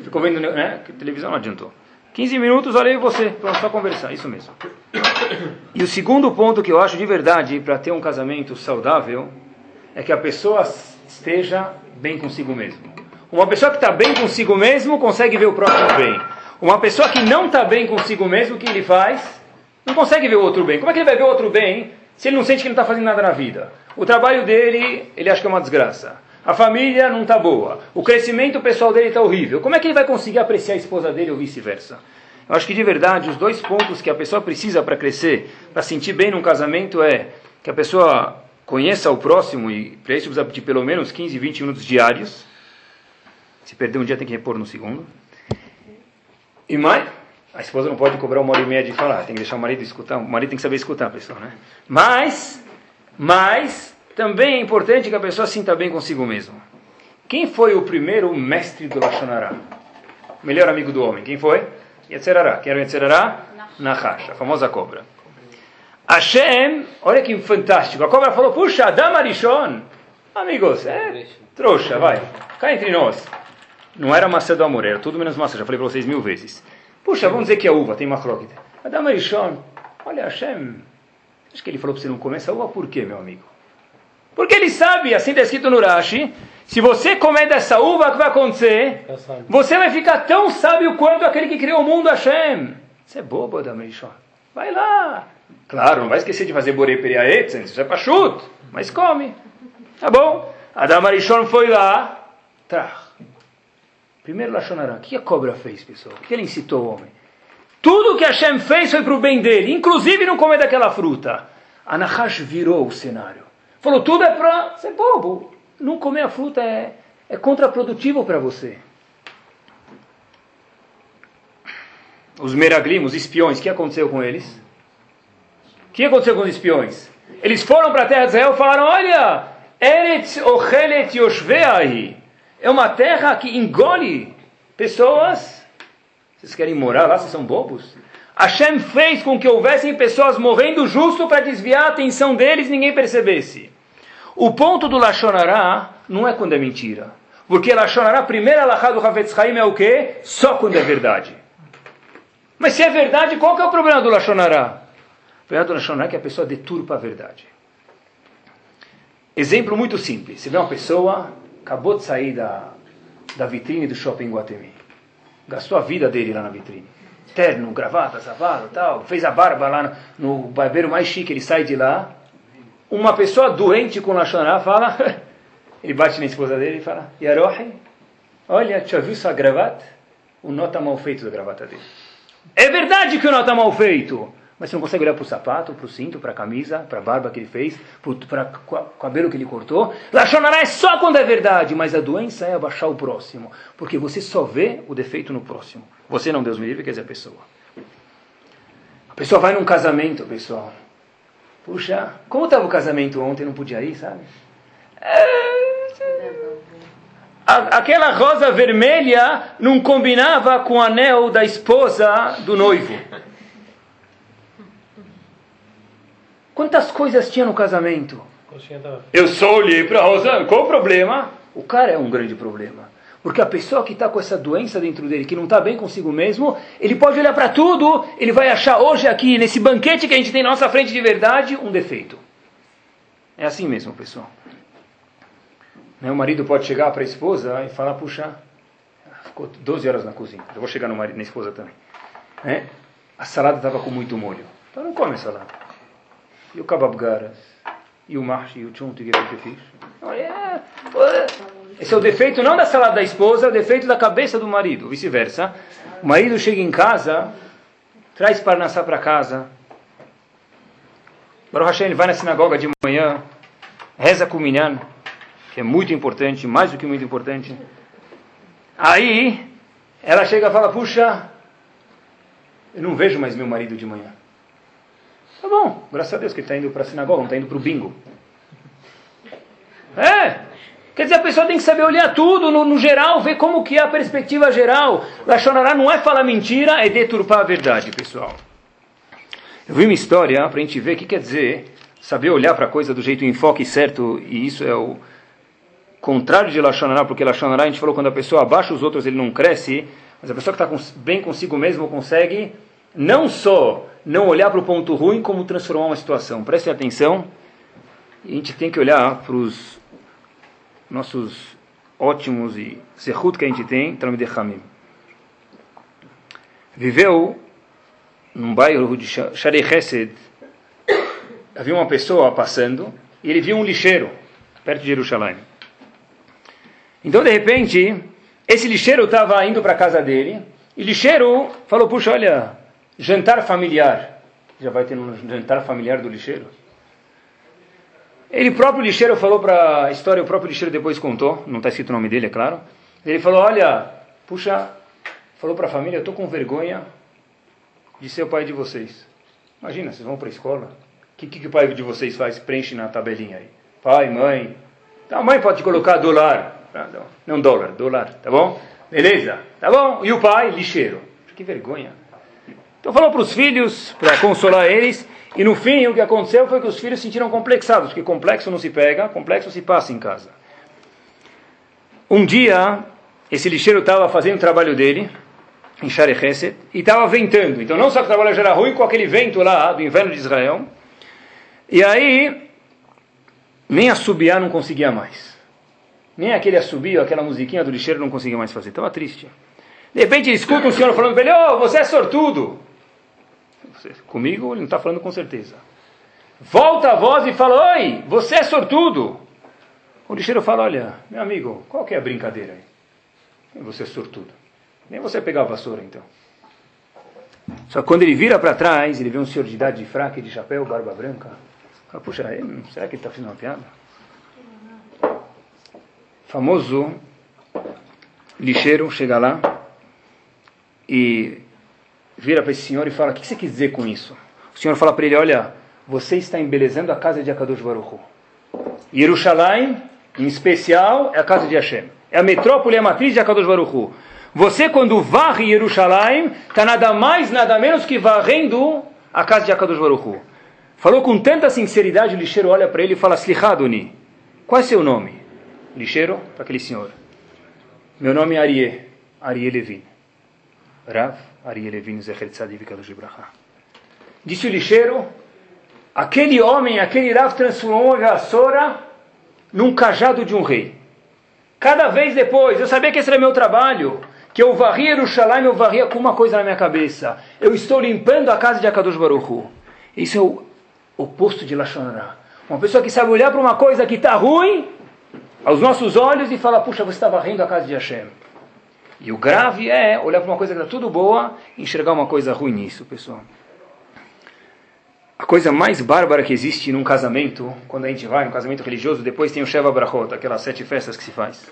Ficou vendo, né? Televisão não adiantou. 15 minutos, olha aí você, pronto, só conversar, isso mesmo. E o segundo ponto que eu acho de verdade para ter um casamento saudável é que a pessoa esteja bem consigo mesmo. Uma pessoa que está bem consigo mesmo consegue ver o próximo bem. Uma pessoa que não está bem consigo mesmo, o que ele faz? Não consegue ver o outro bem. Como é que ele vai ver o outro bem se ele não sente que ele não está fazendo nada na vida? O trabalho dele, ele acha que é uma desgraça. A família não está boa. O crescimento pessoal dele está horrível. Como é que ele vai conseguir apreciar a esposa dele ou vice-versa? Eu acho que de verdade os dois pontos que a pessoa precisa para crescer, para sentir bem num casamento é que a pessoa conheça o próximo e para isso precisa de pelo menos 15, 20 minutos diários. Se perder um dia tem que repor no segundo. E mais, a esposa não pode cobrar uma hora e meia de falar, tem que deixar o marido escutar. O marido tem que saber escutar a pessoa, né? Mas, mas também é importante que a pessoa sinta bem consigo mesmo. Quem foi o primeiro mestre do Lashonará? O melhor amigo do homem, quem foi? Yetzerará. Quem era Yetzerará? Nahash, a famosa cobra. Hashem, olha que fantástico. A cobra falou, puxa, Adam Arishon. Amigos, é trouxa, vai. Cá entre nós. Não era maçã do amor, era tudo menos maçã. Já falei para vocês mil vezes. Puxa, vamos dizer que é uva, tem machlokit. Adam Arishon, olha, Hashem. Acho que ele falou para você não comer essa uva por quê, meu amigo? Porque ele sabe, assim está escrito no Rashi, se você comer dessa uva, o que vai acontecer? Você vai ficar tão sábio quanto aquele que criou o mundo, Hashem. Você é bobo, Adam Rishon. Vai lá. Claro, não vai esquecer de fazer borei periaetzen, isso é pachuto, mas come. Tá bom? Adam Rishon foi lá. Tá. Primeiro Lashonará. O que a cobra fez, pessoal? O que ele incitou o homem? Tudo que Hashem fez foi para o bem dele, inclusive não comer daquela fruta. Anahash virou o cenário. Falou, tudo é para ser bobo. Não comer a fruta é, é contraprodutivo para você. Os meraglim, os espiões, o que aconteceu com eles? O que aconteceu com os espiões? Eles foram para a terra de Israel e falaram, olha, Eretz Ochelet Yoshveahi. É uma terra que engole pessoas. Vocês querem morar lá? Vocês são bobos? Hashem fez com que houvessem pessoas morrendo justo para desviar a atenção deles e ninguém percebesse. O ponto do Lashonará não é quando é mentira. Porque Lashonará, primeira alahá do Havetz Haim é o quê? Só quando é verdade. Mas se é verdade, qual que é o problema do Lashonará? O problema do Lashonará é que a pessoa deturpa a verdade. Exemplo muito simples. Você vê uma pessoa, acabou de sair da, da vitrine do shopping Guatemi. Gastou a vida dele lá na vitrine. Terno, gravata, savalo, tal. Fez a barba lá no, no barbeiro mais chique, ele sai de lá uma pessoa doente com Lashonará fala, ele bate na esposa dele e fala, Yarohi, olha, já viu sua gravata? O nó está mal feito da gravata dele. É verdade que o nó está mal feito, mas você não consegue olhar para o sapato, para o cinto, para a camisa, para a barba que ele fez, para o cabelo que ele cortou. Lashonará é só quando é verdade, mas a doença é abaixar o próximo, porque você só vê o defeito no próximo. Você não, Deus me livre, quer dizer a pessoa. A pessoa vai num casamento, pessoal. Puxa, como estava o casamento ontem, não podia ir, sabe? É... aquela rosa vermelha não combinava com o anel da esposa do noivo. Quantas coisas tinha no casamento? Eu só olhei para a rosa, qual o problema? O cara é um grande problema. Porque a pessoa que está com essa doença dentro dele, que não está bem consigo mesmo, ele pode olhar para tudo, ele vai achar hoje aqui, nesse banquete que a gente tem na nossa frente de verdade, um defeito. É assim mesmo, pessoal. O marido pode chegar para a esposa e falar, puxa, ficou 12 horas na cozinha. Eu vou chegar no marido, na esposa também. Né? A salada estava com muito molho. Então não come salada. E o kebab garas? E o marchi, e o chunti que eu fiz? Olha, Esse é o defeito não da salada da esposa, é o defeito da cabeça do marido, vice-versa. O marido chega em casa, traz parnassá para casa. Baruch Hashem, ele vai na sinagoga de manhã, reza com o minyan, que é muito importante, mais do que muito importante. Aí, ela chega e fala, puxa, eu não vejo mais meu marido de manhã. Tá bom, graças a Deus que ele está indo para a sinagoga, não está indo para o bingo. É, quer dizer, a pessoa tem que saber olhar tudo no, no geral, ver como que é a perspectiva geral. Lachonará não é falar mentira, é deturpar a verdade, pessoal. Eu vi uma história para a gente ver o que quer dizer saber olhar para a coisa do jeito enfoque certo, e isso é o contrário de Lachonará, porque Lachonará a gente falou quando a pessoa abaixa os outros ele não cresce, mas a pessoa que está bem consigo mesmo consegue não só não olhar para o ponto ruim, como transformar uma situação. Prestem atenção, a gente tem que olhar para os nossos ótimos e serrut que a gente tem, Talmud Hamim. Viveu num bairro de Sharei Chesed, havia uma pessoa passando e ele viu um lixeiro perto de Jerusalém. Então, de repente, esse lixeiro estava indo para a casa dele e o lixeiro falou: Puxa, olha, jantar familiar. Já vai ter um jantar familiar do lixeiro? Ele próprio lixeiro falou para a história, o próprio lixeiro depois contou, não está escrito o nome dele, é claro. Ele falou: Olha, puxa, falou para a família: Eu estou com vergonha de ser o pai de vocês. Imagina, vocês vão para a escola. O que, que o pai de vocês faz? Preenche na tabelinha aí. Pai, mãe. A mãe pode colocar dólar. Não dólar, dólar, tá bom? Beleza? Tá bom? E o pai? Lixeiro. Que vergonha. Então falou para os filhos, para consolar eles. E no fim, o que aconteceu foi que os filhos se sentiram complexados, porque complexo não se pega, complexo se passa em casa. Um dia, esse lixeiro estava fazendo o trabalho dele, em Sharecheset, e estava ventando. Então, não só que o trabalho já era ruim, com aquele vento lá do inverno de Israel. E aí, nem assobiar não conseguia mais. Nem aquele assobio, aquela musiquinha do lixeiro não conseguia mais fazer. Estava triste. De repente, ele escuta um senhor falando para ele: oh, você é sortudo. Comigo, ele não está falando com certeza. Volta a voz e fala: Oi, você é sortudo. O lixeiro fala: Olha, meu amigo, qual que é a brincadeira aí? Você é sortudo. Nem você pegar a vassoura, então. Só que quando ele vira para trás, ele vê um senhor de idade de fraca de chapéu, barba branca. Fala, puxa, será que ele está fazendo uma piada? Famoso lixeiro chega lá e vira para esse senhor e fala: O que você quer dizer com isso? O senhor fala para ele: Olha, você está embelezando a casa de Akadosh Baruch Hu. Yerushalayim, em especial, é a casa de Hashem. É a metrópole, é a matriz de Akadosh Baruch Hu. Você, quando varre Yerushalayim, está nada mais, nada menos que varrendo a casa de Akadosh Baruch Hu. Falou com tanta sinceridade, o lixeiro olha para ele e fala: Slichadoni, qual é seu nome? Lixeiro, para aquele senhor. Meu nome é Arie, Arie Levin. Rav, Arie Levin Zecher Tzadik. Disse o lixeiro, aquele homem, aquele Rav transformou a vassoura num cajado de um rei. Cada vez depois, eu sabia que esse era meu trabalho, que eu varria Yerushalayim, eu varria com uma coisa na minha cabeça. Eu estou limpando a casa de Akadosh Baruch. Isso é o oposto de Lashonará. Uma pessoa que sabe olhar para uma coisa que está ruim, aos nossos olhos, e falar, puxa, você está varrendo a casa de Hashem. E o grave é olhar para uma coisa que está tudo boa e enxergar uma coisa ruim nisso, pessoal. A coisa mais bárbara que existe num casamento, quando a gente vai num casamento religioso, depois tem o Sheva Brachot, aquelas sete festas que se faz.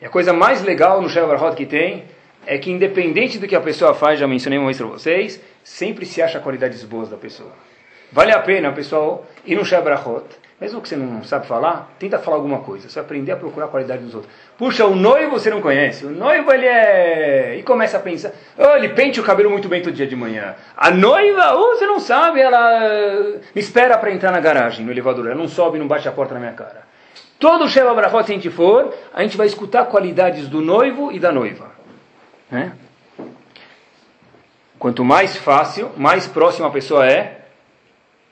E a coisa mais legal no Sheva Brachot que tem é que independente do que a pessoa faz, já mencionei uma vez para vocês, sempre se acha qualidades boas da pessoa. Vale a pena, pessoal, ir no Sheva Brachot, mesmo que você não sabe falar, tenta falar alguma coisa. Você aprender a procurar a qualidade dos outros. Puxa, o noivo você não conhece. O noivo ele é. E começa a pensar. Oh, ele pente o cabelo muito bem todo dia de manhã. A noiva, oh, você não sabe, ela me espera para entrar na garagem, no elevador. Ela não sobe, não bate a porta na minha cara. Todo Sheva Brachot, se a gente for, a gente vai escutar qualidades do noivo e da noiva. Né? Quanto mais fácil, mais próxima a pessoa é,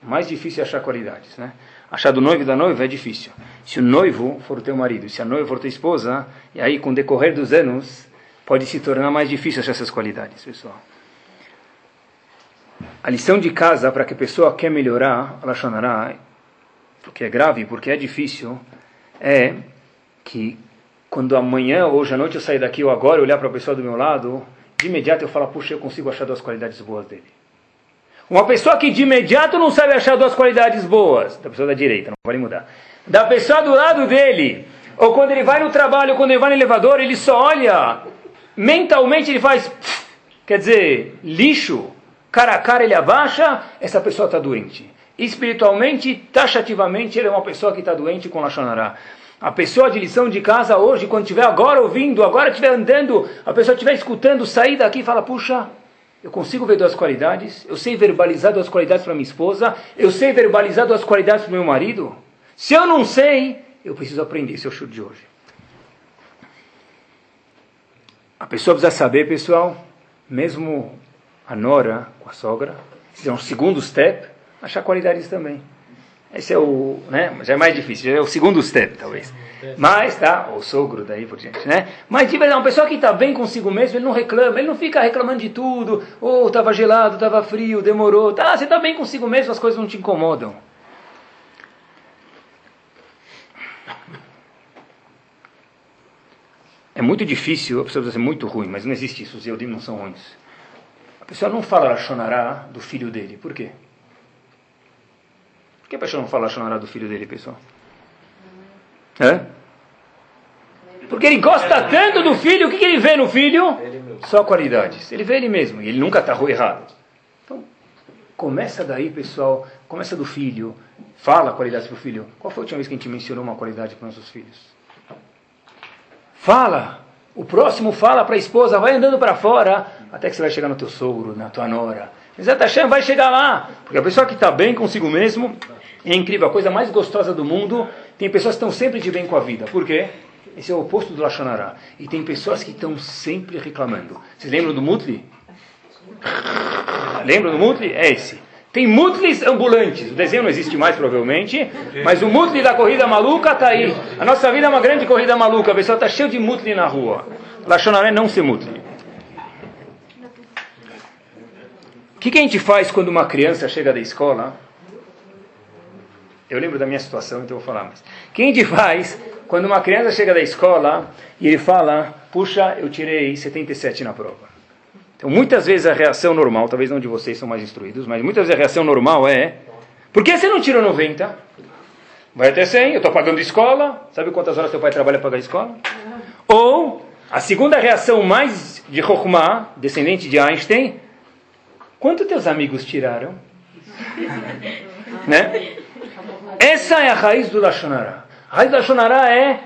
mais difícil é achar qualidades. Né? Achar do noivo e da noiva é difícil. Se o noivo for o teu marido, se a noiva for tua esposa, e aí com o decorrer dos anos, pode se tornar mais difícil achar essas qualidades, pessoal. A lição de casa para que a pessoa quer melhorar, ela chonará, porque é grave, porque é difícil, é que quando amanhã, hoje à noite eu sair daqui ou agora olhar para a pessoa do meu lado, de imediato eu falo, puxa, eu consigo achar duas qualidades boas dele. Uma pessoa que de imediato não sabe achar duas qualidades boas, da pessoa da direita, não vale mudar. Da pessoa do lado dele, ou quando ele vai no trabalho, quando ele vai no elevador, ele só olha, mentalmente ele faz, quer dizer, lixo, cara a cara ele abaixa, essa pessoa está doente. Espiritualmente, taxativamente, ele é uma pessoa que está doente com Lachonará. A pessoa de lição de casa hoje, quando estiver agora ouvindo, agora estiver andando, a pessoa estiver escutando, sair daqui e fala, puxa, eu consigo ver duas qualidades, eu sei verbalizar duas qualidades para minha esposa, eu sei verbalizar duas qualidades para meu marido. Se eu não sei, eu preciso aprender, esse é o chute de hoje. A pessoa precisa saber, pessoal, mesmo a nora com a sogra, se é um segundo step, achar qualidades também. Esse é o, né? Já é mais difícil, já é o segundo step, talvez. Mas, tá, o sogro daí por diante, né? Mas de verdade, uma pessoa que está bem consigo mesmo, ele não reclama, ele não fica reclamando de tudo. Ou oh, estava gelado, estava frio, demorou. Tá, você está bem consigo mesmo, as coisas não te incomodam. É muito difícil, a pessoa precisa ser muito ruim, mas não existe isso, os Eudim não são ruins. A pessoa não fala Lashonará do filho dele, por quê? Por que a pessoa não fala Lashonará do filho dele, pessoal? É? Porque ele gosta tanto do filho, o que, que ele vê no filho? Só qualidades. Ele vê ele mesmo, e ele nunca está errado. Então, começa daí, pessoal, começa do filho, fala qualidades para o filho. Qual foi a última vez que a gente mencionou uma qualidade para nossos filhos? Fala! O próximo fala para a esposa, vai andando para fora, até que você vai chegar no teu sogro, na tua nora. Zé Hashem vai chegar lá. Porque a pessoa que está bem consigo mesmo, é incrível, a coisa mais gostosa do mundo, tem pessoas que estão sempre de bem com a vida. Por quê? Esse é o oposto do Lashonará. E tem pessoas que estão sempre reclamando. Vocês lembram do Mutli? Lembram do Mutli? É esse. Tem Mutlis ambulantes. O desenho não existe mais, provavelmente. Mas o Mutli da corrida maluca está aí. A nossa vida é uma grande corrida maluca. A pessoa está cheia de Mutli na rua. Lashonará é não ser Mutli. Que, que a gente faz quando uma criança chega da escola? Eu lembro da minha situação, então vou falar mais. O que a gente faz quando uma criança chega da escola e ele fala, puxa, eu tirei 77 na prova? Então, muitas vezes a reação normal, talvez não de vocês são mais instruídos, mas muitas vezes a reação normal é, por que você não tirou 90? Vai até 100, eu estou pagando escola, sabe quantas horas teu pai trabalha para pagar a escola? Ou, a segunda reação mais de Chokhmah, descendente de Einstein, Quanto teus amigos tiraram? né? Essa é a raiz do Lashonará. A raiz do Lashonará é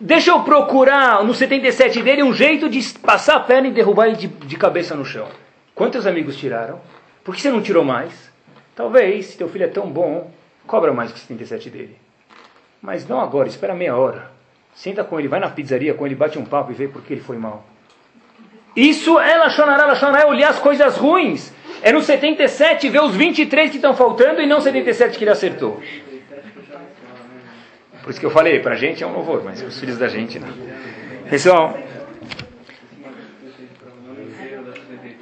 Deixa eu procurar no 77 dele um jeito de passar a perna e derrubar ele de, de, cabeça no chão. Quantos amigos tiraram? Por que você não tirou mais? Talvez, se teu filho é tão bom, cobra mais que o 77 dele. Mas não agora, espera meia hora. Senta com ele, vai na pizzaria com ele, bate um papo e vê por que ele foi mal. Isso é Lachonará. Lachonará é olhar as coisas ruins. É no 77 ver os 23 que estão faltando e não 77 que ele acertou. Por isso que eu falei, para a gente é um louvor, mas os filhos da gente não. Pessoal,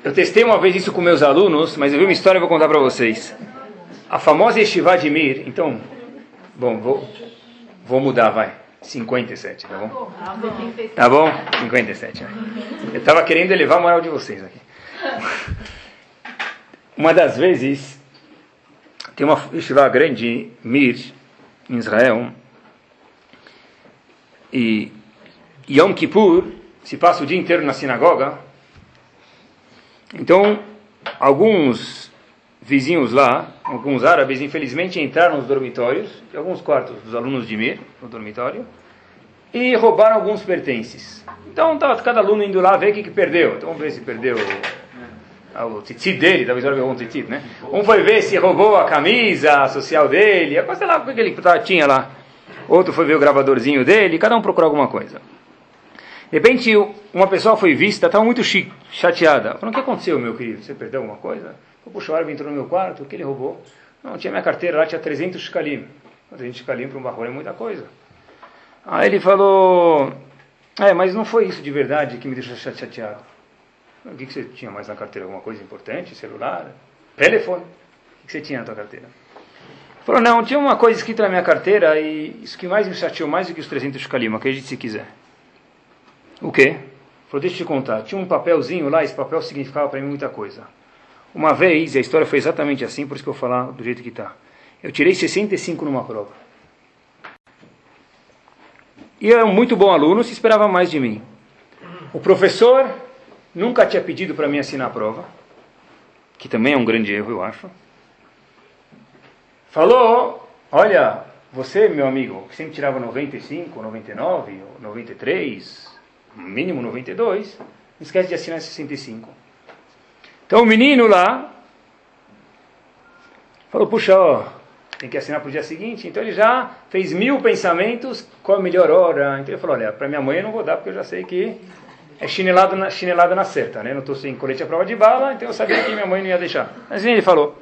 eu testei uma vez isso com meus alunos, mas eu vi uma história e vou contar para vocês. A famosa Yeshiva de Mir, então, bom, vou, vou mudar, vai. 57, tá bom? Tá bom? 57. Eu estava querendo elevar a moral de vocês aqui. Uma das vezes, tem uma yeshiva grande, Mir, em Israel, e Yom Kippur se passa o dia inteiro na sinagoga. Então, alguns vizinhos lá, alguns árabes, infelizmente entraram nos dormitórios, alguns quartos dos alunos de Mir, no dormitório, e roubaram alguns pertences. Então estava cada aluno indo lá ver o que, que perdeu. Então vamos ver se perdeu o tzitzit dele, talvez era um tzitzit, né? Um foi ver se roubou a camisa social dele, sei lá o que ele tinha lá. Outro foi ver o gravadorzinho dele, cada um procurou alguma coisa. De repente, uma pessoa foi vista, estava muito chateada. Falou, o que aconteceu, meu querido? Você perdeu alguma coisa? Puxa, o árabe entrou no meu quarto, o que ele roubou? Não, tinha minha carteira lá, tinha 300 shkalim. 300 shkalim para um barro é muita coisa. Aí ele falou, é, mas não foi isso de verdade que me deixou chateado. O que, que você tinha mais na carteira? Alguma coisa importante? Celular? Telefone? O que você tinha na tua carteira? Falou, não, tinha uma coisa escrita na minha carteira e isso que mais me chateou mais do que os 300 shkalim, acredite se quiser. O quê? Falou, deixa eu te contar. Tinha um papelzinho lá, esse papel significava para mim muita coisa. Uma vez, e a história foi exatamente assim, por isso que eu vou falar do jeito que está. Eu tirei 65 numa prova. E eu era um muito bom aluno, se esperava mais de mim. O professor nunca tinha pedido para mim assinar a prova, que também é um grande erro, eu acho. Falou, olha, você, meu amigo, que sempre tirava 95, 99, 93, mínimo 92, não esquece de assinar 65. Então o menino lá falou, puxa, ó, tem que assinar para o dia seguinte. Então ele já fez mil pensamentos, qual a melhor hora. Então ele falou, olha, para minha mãe eu não vou dar, porque eu já sei que é chinelada na, chinelada na certa, né? Não estou sem colete à prova de bala, então eu sabia que minha mãe não ia deixar. Assim ele falou.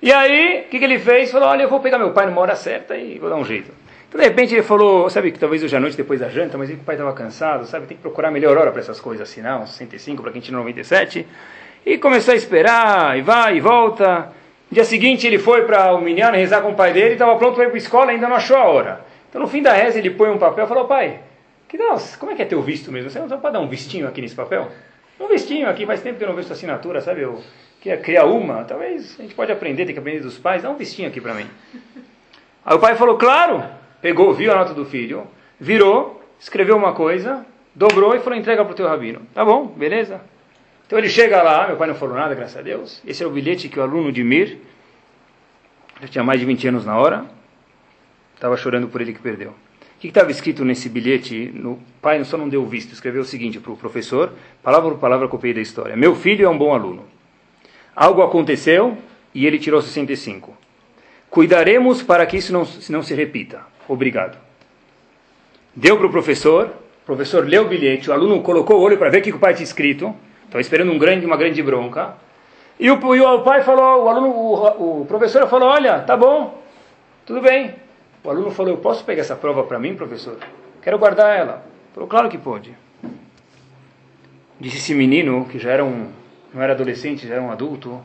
E aí, o que, que ele fez? Falou, olha, eu vou pegar meu pai numa hora certa e vou dar um jeito. Então, de repente, ele falou, sabe que talvez hoje à noite, depois da janta, mas o pai estava cansado, sabe? Tem que procurar a melhor hora para essas coisas, uns 65 para quem tinha 97. E começou a esperar, e vai, e volta. No dia seguinte, ele foi para o Minyan rezar com o pai dele, estava pronto para ir para a escola, ainda não achou a hora. Então, no fim da reza, ele põe um papel e falou, pai, que nossa, como é que é teu visto mesmo? Você não pode dar um vistinho aqui nesse papel? Um vistinho aqui, faz tempo que eu não vejo sua assinatura, sabe? Eu queria criar uma, talvez a gente pode aprender, tem que aprender dos pais, dá um vistinho aqui para mim. Aí o pai falou, claro, pegou, viu a nota do filho, virou, escreveu uma coisa, dobrou e falou, entrega para o teu rabino. Tá bom, beleza. Então ele chega lá, meu pai não falou nada, graças a Deus. Esse é o bilhete que o aluno de Mir, já tinha mais de 20 anos na hora, estava chorando por ele que perdeu que estava escrito nesse bilhete? No pai só não deu visto, escreveu o seguinte para o professor, palavra por palavra copiei da história. Meu filho é um bom aluno. Algo aconteceu e ele tirou 65. Cuidaremos para que isso não, não se repita. Obrigado. Deu para o professor, o professor leu o bilhete, o aluno colocou o olho para ver o que o pai tinha escrito, estava esperando um grande, uma grande bronca. E o, e o pai falou, o aluno, o, o professor falou, olha, tá bom, tudo bem, o aluno falou: Eu posso pegar essa prova para mim, professor? Quero guardar ela. Falou: Claro que pode. Disse esse menino, que já era um, não era adolescente, já era um adulto: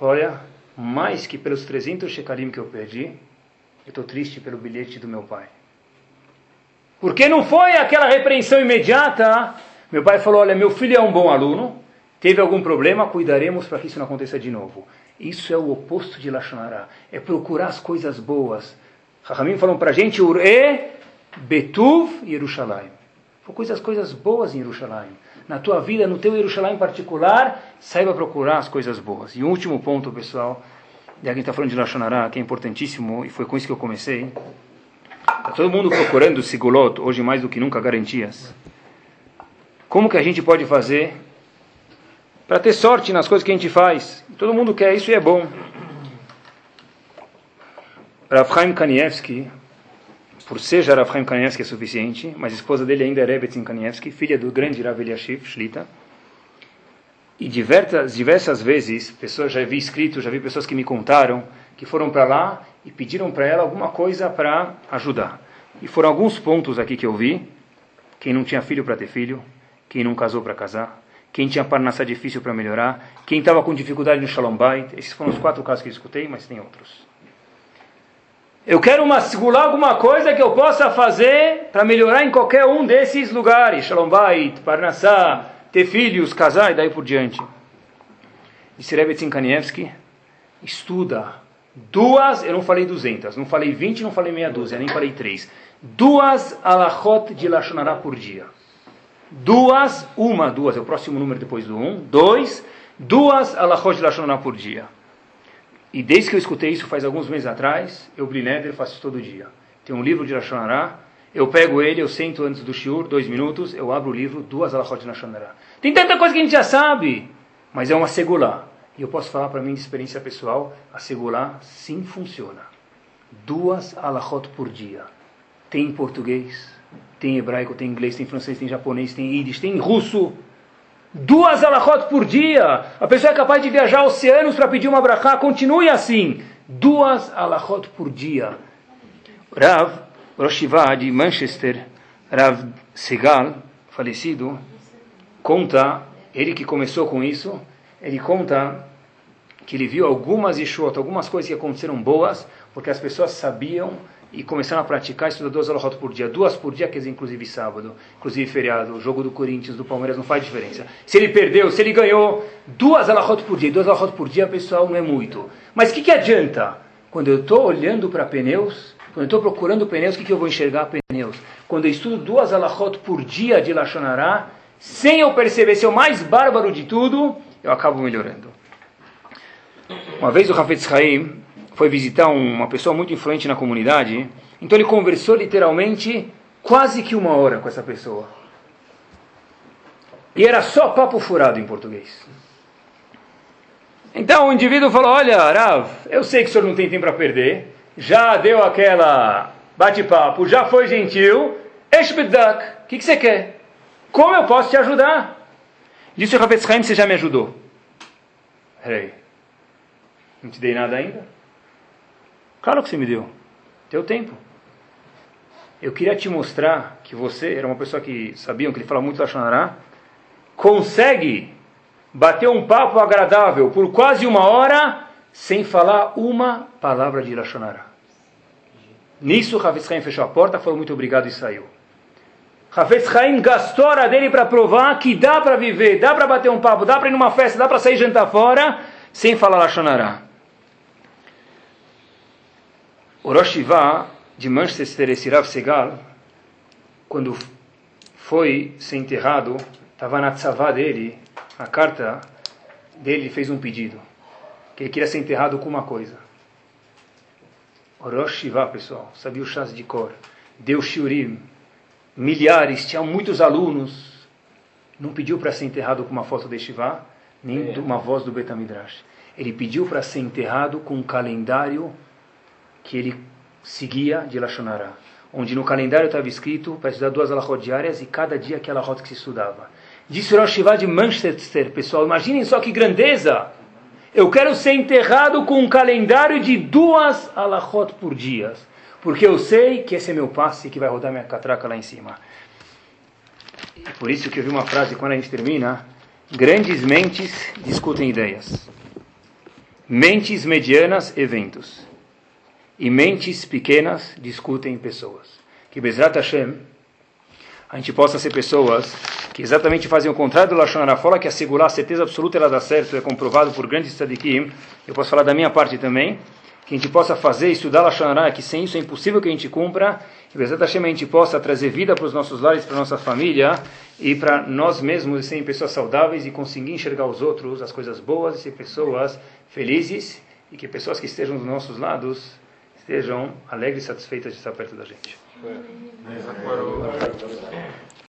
Olha, mais que pelos 300 shekalim que eu perdi, eu estou triste pelo bilhete do meu pai. Porque não foi aquela repreensão imediata. Meu pai falou: Olha, meu filho é um bom aluno, teve algum problema, cuidaremos para que isso não aconteça de novo. Isso é o oposto de Lashonara. É procurar as coisas boas. Rahamim falam para a gente, Ure, Betuv e Yerushalayim. Coisas, coisas boas em Yerushalayim. Na tua vida, no teu Yerushalayim particular, saiba procurar as coisas boas. E um último ponto, pessoal, de alguém está falando de Lashonará, que é importantíssimo, e foi com isso que eu comecei. Está todo mundo procurando Sigulot, hoje mais do que nunca, garantias. Como que a gente pode fazer para ter sorte nas coisas que a gente faz? Todo mundo quer isso e é bom. Rav Chaim Kanievski, por ser já Rav Chaim Kanievski é suficiente, mas a esposa dele ainda é Rebetzin Kanievski, filha do grande Rav Eliashiv Shlita. E diversas, diversas vezes, pessoas já vi escrito, já vi pessoas que me contaram que foram para lá e pediram para ela alguma coisa para ajudar. E foram alguns pontos aqui que eu vi. Quem não tinha filho para ter filho, quem não casou para casar, quem tinha parnassá difícil para melhorar, quem estava com dificuldade no Shalom Bait. Esses foram os quatro casos que eu escutei, mas tem outros. Eu quero uma, segurar alguma coisa que eu possa fazer para melhorar em qualquer um desses lugares. Shalom Bait, Parnassá, ter filhos, casar e daí por diante. Disse Rebbe Kanievski, estuda duas, eu não falei duzentas, não falei vinte, não falei meia dúzia, nem falei três. Duas alachot de Lashonará por dia. Duas, uma, duas, é o próximo número depois do um. Dois, duas alachot de Lashonará por dia. E desde que eu escutei isso faz alguns meses atrás, eu Blineder faço isso todo dia. Tem um livro de Lashonará, eu pego ele, eu sento antes do shiur, dois minutos, eu abro o livro, duas alachot de Lashonará. Tem tanta coisa que a gente já sabe, mas é uma segulá. E eu posso falar para mim de experiência pessoal, a segulá sim funciona. Duas alachot por dia. Tem em português, tem em hebraico, tem em inglês, tem em francês, tem em japonês, tem em ídis, tem em russo. Duas alachot por dia. A pessoa é capaz de viajar oceanos para pedir uma brachá. Continue assim. Duas alachot por dia. Rav Roshiva de Manchester, Rav Segal, falecido, conta, ele que começou com isso, ele conta que ele viu algumas Yeshua, algumas coisas que aconteceram boas, porque as pessoas sabiam e começaram a praticar, estudar duas alahot por dia, duas por dia, quer dizer, inclusive sábado, inclusive feriado, o jogo do Corinthians, do Palmeiras, não faz diferença. Se ele perdeu, se ele ganhou, duas alahot por dia, duas alahot por dia, pessoal, não é muito. Mas o que, que adianta? Quando eu estou olhando para pneus, quando eu estou procurando pneus, o que, que eu vou enxergar pneus? Quando eu estudo duas alahot por dia de Lachonará, sem eu perceber, ser o mais bárbaro de tudo, eu acabo melhorando. Uma vez o Hafetz Haim foi visitar uma pessoa muito influente na comunidade, então ele conversou literalmente quase que uma hora com essa pessoa. E era só papo furado em português. Então o indivíduo falou: Olha, Rav, eu sei que o senhor não tem tempo para perder, já deu aquela bate-papo, já foi gentil. Eshbedak, o que, você quer? Como eu posso te ajudar? Disse o Ravetz Haim: Você já me ajudou. Peraí, não te dei nada ainda? Claro que você me deu. Teu tempo. Eu queria te mostrar que você era uma pessoa que sabiam que ele fala muito Lachonará, consegue bater um papo agradável por quase uma hora sem falar uma palavra de Lachonará. Nisso, Havetz Haim fechou a porta, falou muito obrigado e saiu. Havetz Haim gastou a dele para provar que dá para viver, dá para bater um papo, dá para ir numa festa, dá para sair jantar fora, sem falar Lachonará. O Rosh Hivá de Manchester, esse Rav Segal, quando foi ser enterrado, estava na tzavá dele, a carta dele fez um pedido, que ele queria ser enterrado com uma coisa. O Rosh Hivá, pessoal, sabia o chás de cor, deu shiurim, milhares, tinha muitos alunos, não pediu para ser enterrado com uma foto de Shivá, nem de uma voz do Betamidrash. Ele pediu para ser enterrado com um calendário que ele seguia de Lashonara, onde no calendário estava escrito para estudar duas alahot diárias e cada dia aquela rota que se estudava. Disse o Rosh de Manchester, pessoal, imaginem só que grandeza! Eu quero ser enterrado com um calendário de duas alahot por dia, porque eu sei que esse é meu passe que vai rodar minha catraca lá em cima. E por isso que eu vi uma frase quando a gente termina: grandes mentes discutem ideias, mentes medianas eventos e mentes pequenas discutem pessoas. Que Bezrat Hashem, a gente possa ser pessoas que exatamente fazem o contrário do Lashon Hara, fala que assegurar a certeza absoluta ela dá certo, é comprovado por grandes tzadikim, eu posso falar da minha parte também, que a gente possa fazer, estudar Lashon que sem isso é impossível que a gente cumpra, e Bezrat Hashem a gente possa trazer vida para os nossos lares, para nossa família, e para nós mesmos serem pessoas saudáveis e conseguir enxergar os outros, as coisas boas, e ser pessoas felizes, e que pessoas que estejam dos nossos lados estejam alegres e satisfeitas de estar perto da gente.